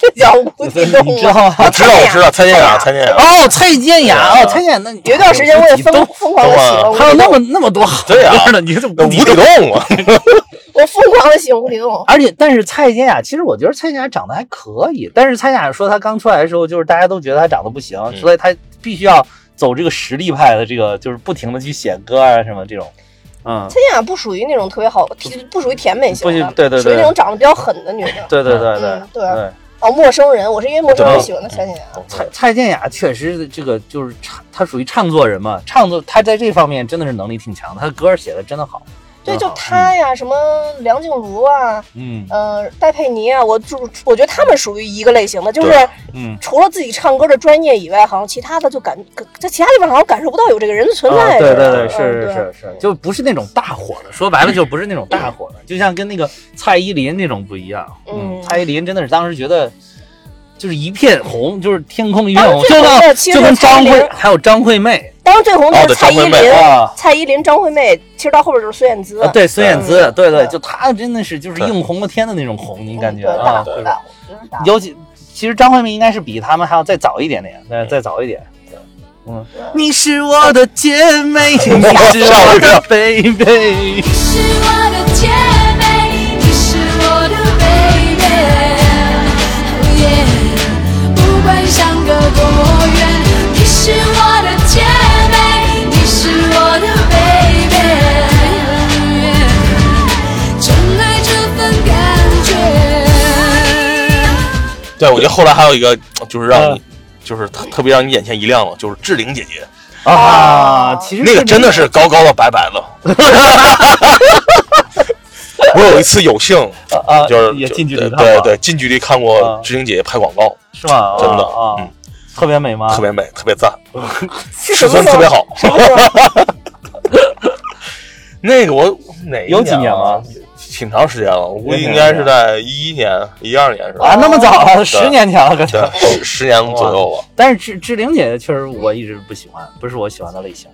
这叫无底洞你知道吗？吗？我知道，我知道，蔡健雅，蔡健雅，哦，蔡健雅，哦，蔡健雅，那有一段时间我也疯都疯狂的喜欢无还有那么那么多好对呀歌呢，你怎么无底洞啊，我疯狂的喜欢无底洞。而且，但是蔡健雅，其实我觉得蔡健雅长得还可以，但是蔡健雅说她刚出来的时候，就是大家都觉得她长得不行，嗯。所以她必须要走这个实力派的这个，就是不停的去写歌啊什么这种。嗯，蔡健雅不属于那种特别好，不属于甜美型对对对属于那种长得比较狠的女的。对对对对。对，哦，陌生人，我是因为陌生人喜欢的蔡健雅。蔡蔡健雅确实这个就是唱，她属于唱作人嘛，唱作她在这方面真的是能力挺强的，她的歌写的真的好。对，就真好她呀，什么梁静茹啊，嗯呃，戴佩妮啊，我就我觉得他们属于一个类型的，就是嗯。除了自己唱歌的专业以外，好像其他的就感在其他地方好像感受不到有这个人的存啊，在。对对对是是是，就不是那种大火的，说白了就不是那种大火的，就像跟那个蔡依林那种不一样。嗯蔡依林真的是当时觉得就是一片红，就是天空一片红，当时最就跟红的其实就跟张惠还有张惠妹。当时最红的哦是蔡依林、啊。蔡依林、张惠妹，其实到后边就是孙燕姿。啊，对孙燕姿，嗯。对对，就她真的是就是映红了天的那种红，你嗯感觉啊？尤其其实张惠妹应该是比他们还要再早一点点，再再早一点。嗯，你是我的姐妹，你是我的 baby。管相隔多远，你是我的姐妹，你是我的 yeah，真爱这份感觉。对，我觉得后来还有一个就是让嗯你，就是特特别让你眼前一亮了，就是志玲姐姐，啊，其实那个真的是高高的白白的。我有一次有幸，啊，就是也近距离看对对，近距离看过啊志玲姐姐拍广告，是吗？真的啊，嗯特别美吗？特别美，特别赞，是尺寸特别好。那个我哪有几年啊了？挺长时间了，我估计应该是在一一年、一二年是吧？啊，那么早了，十年前了，感觉。，十十年左右吧。但是志志玲姐姐确实我一直不喜欢，不是我喜欢的类型。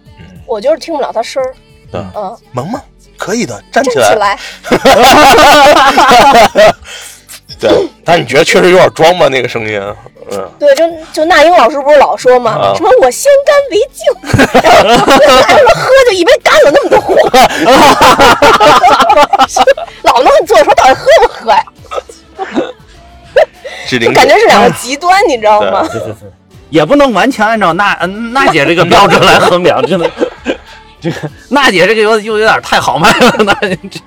我就是听不了她声儿。对嗯，萌萌可以的，站站起来。起来。对，但你觉得确实有点装吧？那个声音，嗯，对，就就那英老师不是老说吗？啊什么我先干为敬，然后还说喝就一杯干了那么多货，老弄你坐说到底喝不喝呀？感觉是两个极端，你知道吗？对对对，也不能完全按照娜嗯娜姐这个标准来衡量，真的。这个娜姐这个又又有点太豪迈了，娜姐这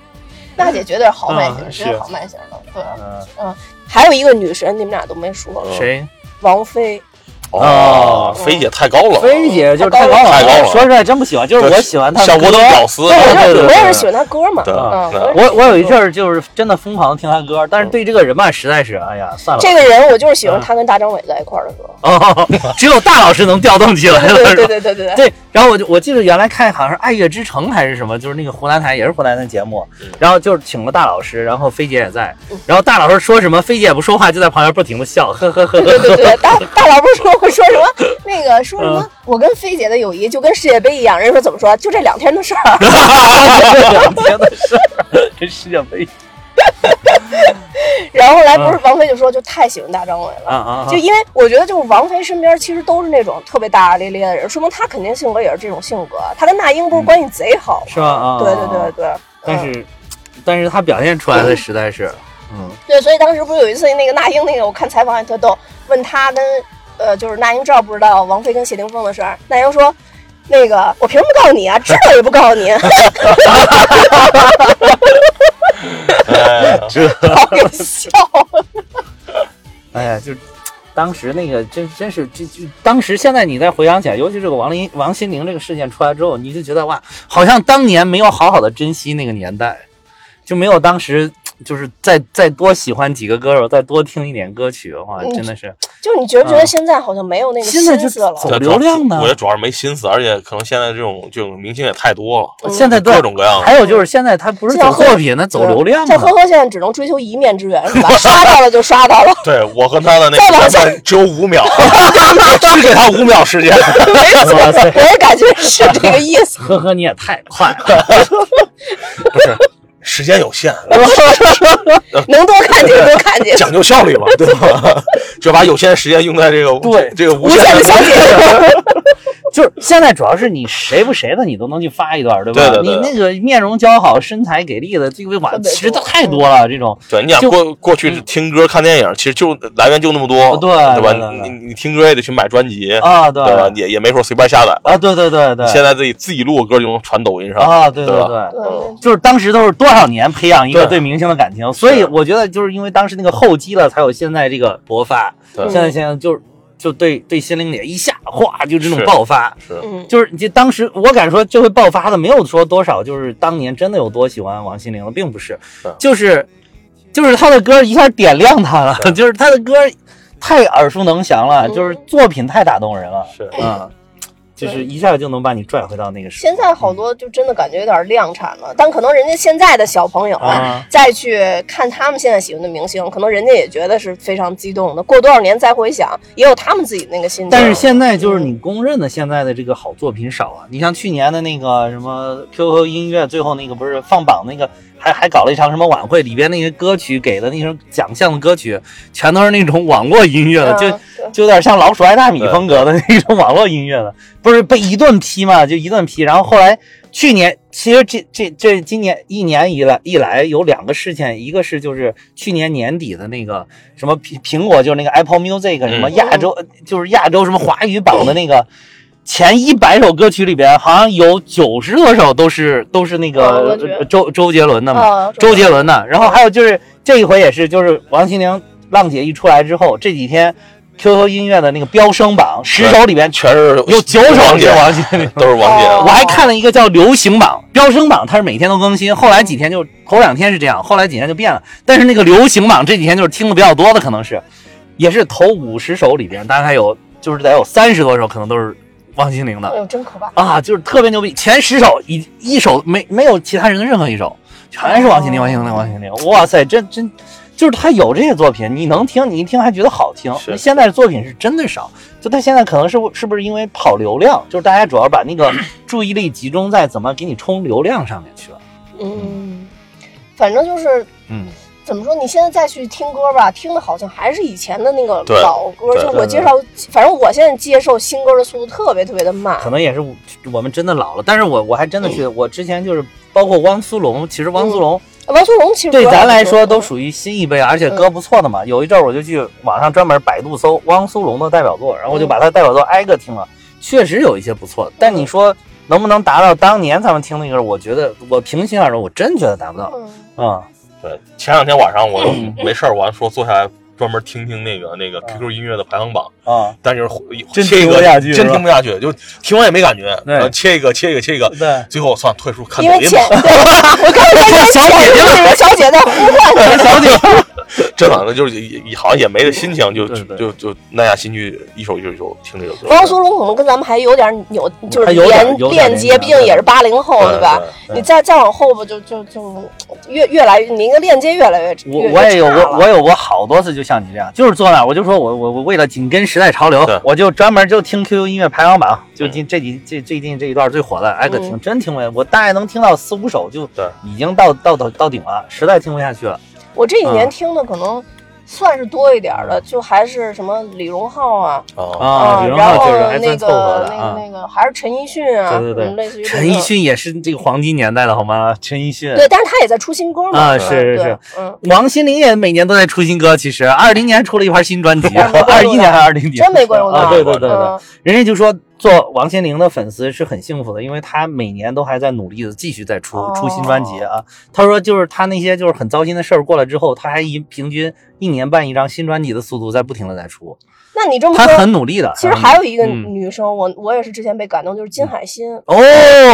娜姐绝对是豪迈型，嗯绝对是豪迈型的。对，嗯嗯，还有一个女神，你们俩都没说，谁？王菲。哦，菲姐太高了，菲姐就是太高了，太高了。说实在真不喜欢，就是我喜欢她的歌。像我的。屌丝，对，我对我也是喜欢他歌嘛。我我我有一阵儿就是真的疯狂的听他歌，但是对这个人吧，实在是哎呀，算了。这个人，我就是喜欢他跟大张伟在一块儿的时候。哦，只有大老师能调动起来了，对对对对对对。然后我就我记得原来看好像是《爱乐之城》还是什么，就是那个湖南台也是湖南台节目，然后就是请了大老师，然后菲姐也在，然后大老师说什么，菲姐也不说话，就在旁边不停的笑，呵呵呵呵。对对对，大 大老师说会说什么 那个说什么嗯？我跟菲姐的友谊就跟世界杯一样，人说怎么说？就这两天的事儿。这两天的事儿，跟世界杯然后后来不是王菲就说就太喜欢大张伟了。啊啊啊就！因为我觉得，就是王菲身边其实都是那种特别大大咧咧的人，说明她肯定性格也是这种性格。她跟那英不是关系贼好吗？是吧啊对对对对。但嗯是，但是她表现出来的实在是，嗯对，所以当时不是有一次那个那英那个，我看采访也特逗，问她跟呃，就是那英知道不知道王菲跟谢霆锋的事儿？那英说。那个，我凭什么告诉你啊？知道也不告诉你，哎这 好有笑。哎呀，就当时那个真真是，就就当时现在你再回想起来，尤其这个王林王心凌这个事件出来之后，你就觉得哇，好像当年没有好好的珍惜那个年代，就没有当时就是再再多喜欢几个歌手，再多听一点歌曲的话，嗯真的是就你觉不觉得现在好像没有那个现在就心思了？走流量呢我觉得主要是没心思，而且可能现在这种这种明星也太多了，现在各种各样的。还有就是现在他不是走作品，他走流量呢。像呵呵现在只能追求一面之缘，是吧？刷到了就刷到了，对我和他的那个只有五秒，我只给他五秒时间。没错，我也感觉是这个意思。呵呵，你也太快了。不是，时间有限，能多看见多看见。讲究效率嘛，对吧？就把有限的时间用在这个对这个无无限的的小姐姐，就是现在主要是你谁不谁的，你都能去发一段，对吧？对对对你那个面容姣好、身材给力的，这个网实都太多了。这种对，你想过过去听歌、看电影，其实就来源就那么多，对对吧？对对你你你听歌也得去买专辑，啊，对对吧？也也没说随便下载。啊，对对对对，现在自己自己录个歌就能传抖音上啊，对对吧对。对就是当时都是多少年培养一个对对明星的感情，所以我觉得就是因为当时那个厚积了，才有现在这个勃发。对现在现在就是就对对心灵姐一下哗就这种爆发，是嗯，就是你当时我敢说这回爆发的没有说多少，就是当年真的有多喜欢王心凌了，并不是是，就是就是他的歌一下点亮他了，对 就是他的歌太耳熟能详了，嗯就是作品太打动人了，是。嗯，就是一下就能把你拽回到那个时现在好多就真的感觉有点量产了，但可能人家现在的小朋友啊再去看他们现在喜欢的明星，可能人家也觉得是非常激动的。过多少年再回想，也有他们自己那个心情。但是现在就是你公认的现在的这个好作品少啊，你像去年的那个什么 QQ 音乐最后那个不是放榜那个，还还搞了一场什么晚会，里边那些歌曲给的那种奖项的歌曲，全都是那种网络音乐的，就就有点像老鼠爱大米风格的那种网络音乐的，不是被一顿批嘛，就一顿批，然后后来。去年其实这这这今年一年以来以来有两个事件，一个是就是去年年底的那个什么苹苹果就是那个 Apple Music 什么嗯亚洲、就是亚洲什么华语榜的那个前一百首歌曲里边，好像有九十多首都是都是那哦个周周杰伦的嘛，啊，周杰伦的。然后还有就是这一回也是，就是王心凌浪姐一出来之后，这几天 QQ 音乐的那个飙升榜十首里边全是有九首是王心凌。都是王姐。哦我还看了一个叫流行榜、飙升榜，它是每天都更新，后来几天就头两天是这样，后来几天就变了。但是那个流行榜这几天就是听的比较多的，可能是，也是头五十首里边大概有就是得有三十多首可能都是王心凌的哎呦，真可怕！啊，就是特别牛逼。前十首一一首没没有其他人的任何一首，全是王心凌、王心凌、王心凌。哇塞，真真就是他有这些作品，你能听，你一听还觉得好听。是现在的作品是真的少，就他现在可能是是不是因为跑流量，就是大家主要把那个 注意力集中在怎么给你冲流量上面去了。嗯，反正就是嗯，怎么说，你现在再去听歌吧，听的好像还是以前的那个老歌。就我介绍，反正我现在接受新歌的速度特别特别的慢。可能也是我我们真的老了，但是我我还真的去，我之前就是包括汪苏泷，其实汪苏泷。汪苏泷其实对咱来说都属于新一辈，而且歌不错的嘛。有一阵儿我就去网上专门百度搜汪苏泷的代表作，然后我就把他代表作挨个听了，确实有一些不错的。但你说能不能达到当年咱们听那个？我觉得我平心而论，我真觉得达不到。嗯嗯，对，前两天晚上我没事儿，我还说坐下来专门听听那个那个 QQ 音乐的排行榜，啊，但是真切一个听不下去真听不下去，就听完也没感觉，对。然后切一个切一个切一个，对，最后我算了退出看因为前抖音吧。我看见那小姐姐有个小姐在呼唤你，小姐，真的，那就是也也好像也没这心情，就就就耐下心去一首一首一首听这个歌。汪苏泷可能跟咱们还有点有，就是还有点连链接，毕竟也是八零后，对吧？你再再往后吧，就就就越越来越，你那个链接越来越我越我也有过，越差了。我有过好多次，就像你这样，就是坐那，我就说我我我为了紧跟时代潮流对，我就专门就听 QQ 音乐排行榜，就近这几这最近这一段最火的，挨个听，真听不下，我大概能听到四五首就对。已经到到到到顶了，实在听不下去了。我这几年嗯。听的可能算是多一点儿的，就还是什么李荣浩啊，啊，啊，李荣然后那个那个。那个还是陈奕迅啊，对对对嗯类似于陈奕。迅也是这个黄金年代的好吗？陈奕迅，对，但是他也在出新歌嘛。啊是是是嗯，王心凌也每年都在出新歌，其实二零年出了一盘新专辑，二一年还是二零年？真没关注到啊，对对对对，嗯人家就说做王心凌的粉丝是很幸福的，因为她每年都还在努力的继续在出、哦出新专辑啊。她说，就是她那些就是很糟心的事儿过了之后，她还以平均一年半一张新专辑的速度在不停的在出，那你这么他说，很努力的。其实还有一个嗯女生，我我也是之前被感动，就是金海心。哦，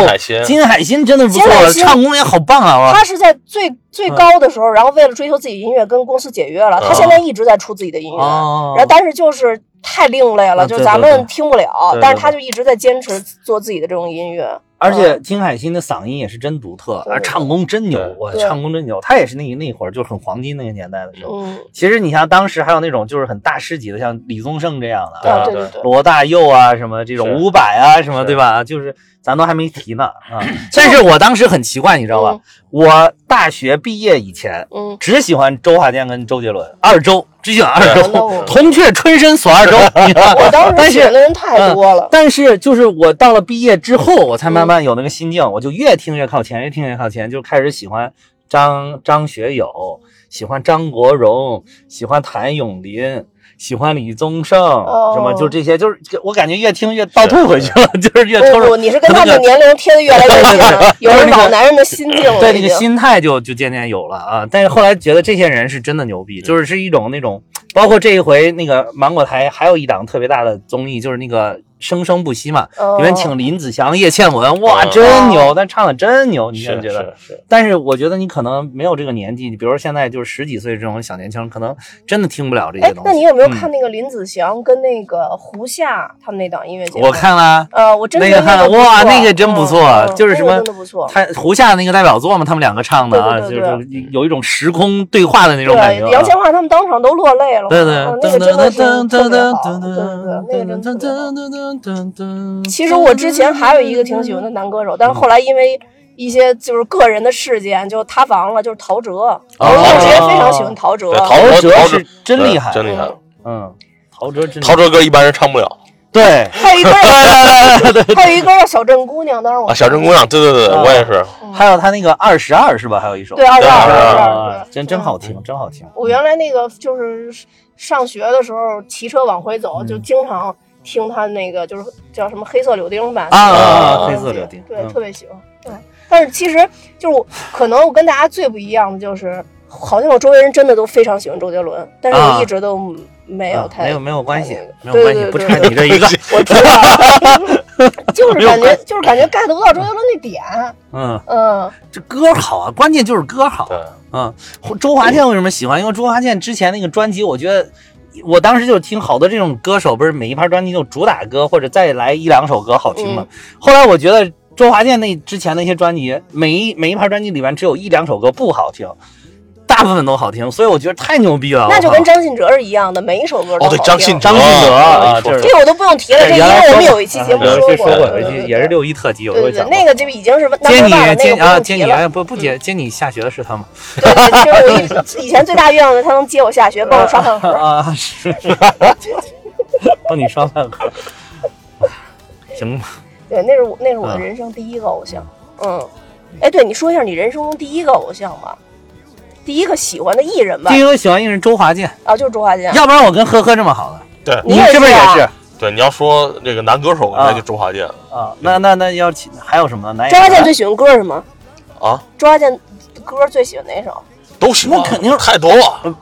海心金海心真的不错，了唱功也好棒啊！她是在最最高的时候，然后为了追求自己音乐，跟公司解约了。她现在一直在出自己的音乐，哦然后但是就是太另类了，就咱对对们听不了。但是他就一直在坚持做自己的这种音乐。而且金海心的嗓音也是真独特，对啊，唱功真牛对，我唱功真牛。他也是那那会儿就是很黄金那个年代的时候。嗯，其实你像当时还有那种就是很大师级的，像李宗盛这样的，啊，对对对对。罗大佑啊，什么这种伍佰啊，什么对吧？就是咱都还没提呢啊。但是我当时很奇怪，你知道吧嗯？我大学毕业以前嗯，只喜欢周华健跟周杰伦，二周只喜欢二周我，铜雀春深锁二周。你知道吧我当但是时喜欢的人太多了。但是就是我到了毕业之后，我才慢慢有那个心境，我就越听越靠前，越听越靠前，就开始喜欢张张学友，喜欢张国荣，喜欢谭咏麟。喜欢李宗盛，哦什么就这些，就是我感觉越听越倒退回去了，就是越抽不不，你是跟他们的年龄贴的越来越近了，有了老男人的心境了。对那个心态就就渐渐有了啊。但是后来觉得这些人是真的牛逼，就是是一种那种，包括这一回那个芒果台还有一档特别大的综艺，就是那个《生生不息》嘛，哦里面请林子祥、叶倩文，哇，嗯真牛，但唱的真牛，你觉得？但是我觉得你可能没有这个年纪，你比如说现在就是十几岁这种小年轻，可能真的听不了这些哎东西。，那你有没有嗯看那个林子祥跟那个胡夏他们那档音乐节目？我看了。呃，我真那个看了哇，那个真不错，嗯就是什么真的不错。他胡夏那个代表作嘛，他们两个唱的啊，对对对就是有一种时空对话的那种感觉杨千嬅他们当场都落泪了。对对嗯，那个真的是特别好。对对对，那个真的特别好。其实我之前还有一个挺喜欢的男歌手，但是后来因为一些就是个人的事件就塌房了，就是陶喆。我我之前非常喜欢陶喆。陶陶喆是真厉害，真厉害。嗯，陶喆真陶喆歌一般人唱不了对，还有一歌，还有一歌叫《小镇姑娘》，当时我啊，小镇姑娘，对对对，啊我也是。还有他那个二十二是吧？还有一首对二十二二十啊二，真真好听，真好听。我原来那个就是上学的时候骑车往回走，就经常听他那个就是叫什么黑色柳丁吧。啊啊啊黑色柳丁。对，嗯。特别喜欢。对，但是其实就是我可能我跟大家最不一样的就是，好像我周围人真的都非常喜欢周杰伦，但是啊。我一直都没有太啊没有没有关系，没有关系，对对对不差你这一个。我知道，就是感觉就是感觉 get 不到周杰伦那点，嗯，嗯，这歌好啊，关键就是歌好。对，嗯，周华健为什么喜欢？因为周华健之前那个专辑，我觉得我当时就听好多这种歌手，不是每一盘专辑就主打歌或者再来一两首歌好听嘛。后来我觉得周华健那之前那些专辑，每一每一盘专辑里面只有一两首歌不好听，大部分都好听，所以我觉得太牛逼了。那就跟张信哲是一样的，每一首歌都哦，对，好听张信张信哲啊这这个我都不用提了，这因为我们有一期节目有一期过，说过，一期也是六一特辑，有一讲。那个就已经是接你接啊。接你哎不不接接你下学的是他吗？对对，就是我以以前最大愿望，他能接我下学，帮我刷饭盒。啊是，帮你刷饭盒。行吧，对，那是我那是我的嗯人生第一个偶像。嗯，哎，对，你说一下你人生中第一个偶像吧，第一个喜欢的艺人吧第一。个喜欢艺人周华健，啊，就是周华健。要不然我跟呵呵这么好的，对你也是不是也是对，你要说这个男歌手，啊那就周华健啊？那那那要起还有什么呢？男周华健最喜欢歌是什么？啊，周华健歌最喜欢哪首？都喜欢，那肯定是太多了。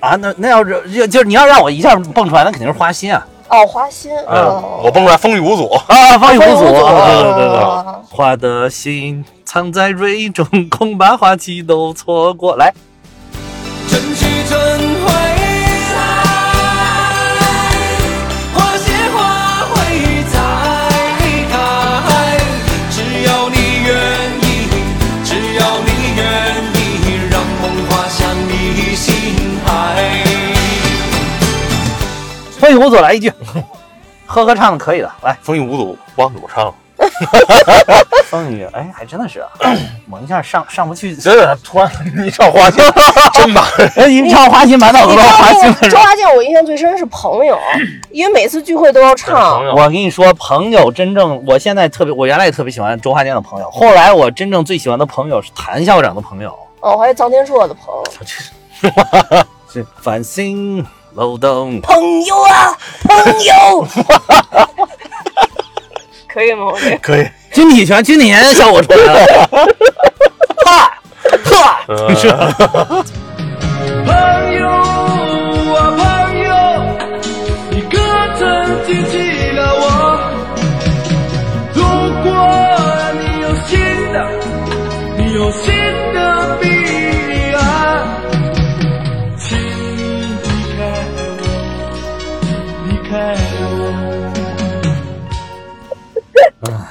啊？那那要是就就是你要让我一下蹦出来，那肯定是花心啊哦，花心。嗯哦我蹦出来风雨无阻，啊！方雨无阻，风雨无阻对对对对。哦花的心藏在蕊中，恐把花期都错过。来，春去春回来，花谢花会再开，只要你愿意，只要你愿意，让梦划向你心海。风雨无阻来一句，呵呵唱的可以的，来。风雨无阻，帮主 唱，风雨，哎，还真的是啊，猛一下上上不去，真的突然 一唱花心，真难。哎，一唱花心满脑子都是花心那个周。华健，我印象最深是《朋友 》，因为每次聚会都要唱。我跟你说，朋友真正，我现在特别，我原来也特别喜欢周华健的朋友，后来我真正最喜欢的朋友是谭校长的朋友，哦，还有臧天朔的朋友。是繁星漏洞。朋友啊，朋友。可以吗？我这 可以，军体拳、军体拳的效果出来了，哈，哈，嗯是朋友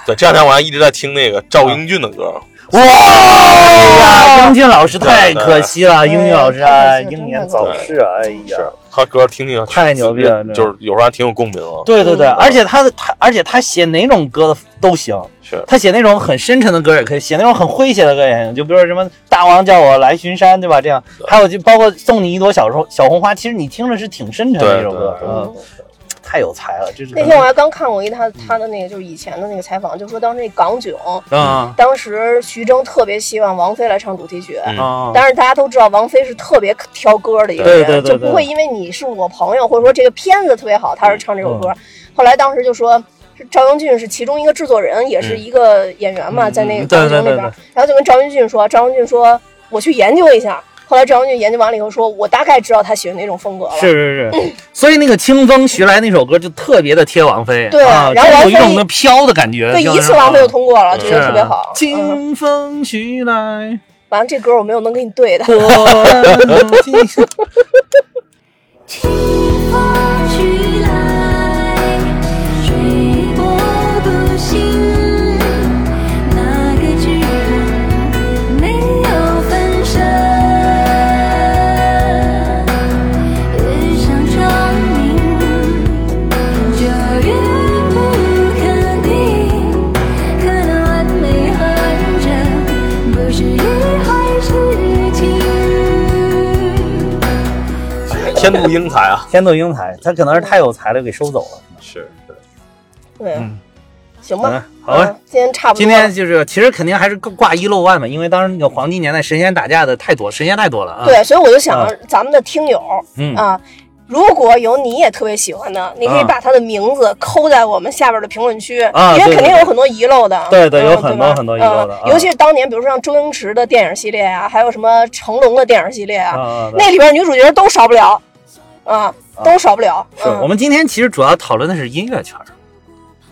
对，这两天我还一直在听那个赵英俊的歌，哇呀！英俊老师太可惜了，英俊老师啊，英年早逝啊！哎呀，是他歌听听太牛逼了就是有时候还挺有共鸣啊。对对对，嗯而且他的他，而且他写哪种歌都行，是他写那种很深沉的歌也可以，写那种很诙谐的歌也行。就比如说什么“大王叫我来巡山”，对吧？这样，还有就包括送你一朵小红小红花，其实你听着是挺深沉的一首歌，嗯，太有才了，这是那天我还刚看过一他他的那个就是以前的那个采访，就说当时那港囧，啊当时徐峥特别希望王菲来唱主题曲。但是大家都知道，王菲是特别挑歌的一个人，对对对对就不会因为你是我朋友，或者说这个片子特别好，他是唱这首嗯歌。后来当时就说，是赵英俊是其中一个制作人，也是一个演员嘛，嗯在那个港囧里边，对对对然后就跟赵英俊说，赵英俊说我去研究一下。后来赵英俊研究完了以后说，我大概知道他喜欢哪种风格了。是是是，所以那个清风徐来那首歌就特别的贴王菲，对啊，然后王菲有一种那飘的感觉，对，一次王菲就通过了，觉得特别好。嗯，清风徐来，完了这歌我没有能给你对的。我清风徐来，妒英才啊！天妒英才，他可能是太有才了，给收走了。是是，对，嗯行吧嗯，好吧嗯今天差不多。今天就是，其实肯定还是挂一漏万嘛，因为当时那个黄金年代神仙打架的太多，神仙太多了啊。，对，所以我就想啊咱们的听友嗯啊，如果有你也特别喜欢的，你可以啊把他的名字扣在我们下边的评论区，啊因为肯定有很多遗漏的。对对嗯有很多很多遗漏的尤其是当年，比如说像周星驰的电影系列啊，还有什么成龙的电影系列啊，那里边女主角都少不了，啊，都少不了。是嗯我们今天其实主要讨论的是音乐圈儿。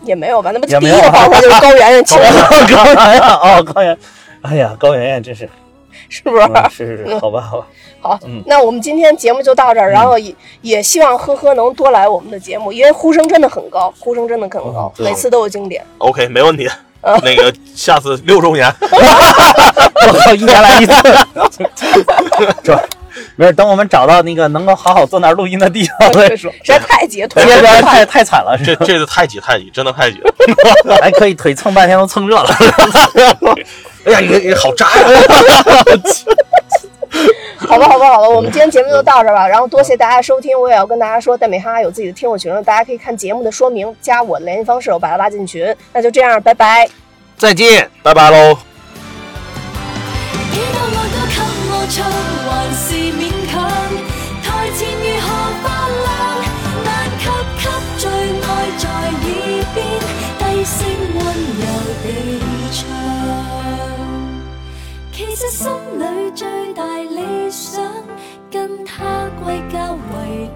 也没有吧？那么也没有第一个爆出来就是高圆圆 亲高了，圆圆哦，高圆，哎呀，高圆圆真是，是不是？嗯是是是，好吧好吧，好嗯，那我们今天节目就到这儿，然后也也希望呵呵能多来我们的节目，因为呼声真的很高，呼声真的很高，对每次都有经典。OK，没问题。嗯那个下次六周年，我靠，一年来一次，这没事，等我们找到那个能够好好坐那儿录音的地方再说。实在太挤，腿接着太太惨了，这这次太挤太挤，真的太挤了。还可以腿蹭半天都蹭热了。哎呀，你你好扎呀！好吧，好吧，好吧，我们今天节目就到这儿吧。然后多谢大家收听，我也要跟大家说，戴美哈哈有自己的听友群，大家可以看节目的说明，加我的联系方式，我把他拉进群。那就这样，拜拜。再见。拜拜喽。唱还是勉强台前如何发亮难及给最爱在耳边低声温柔地唱其实心里最大理想跟他归家为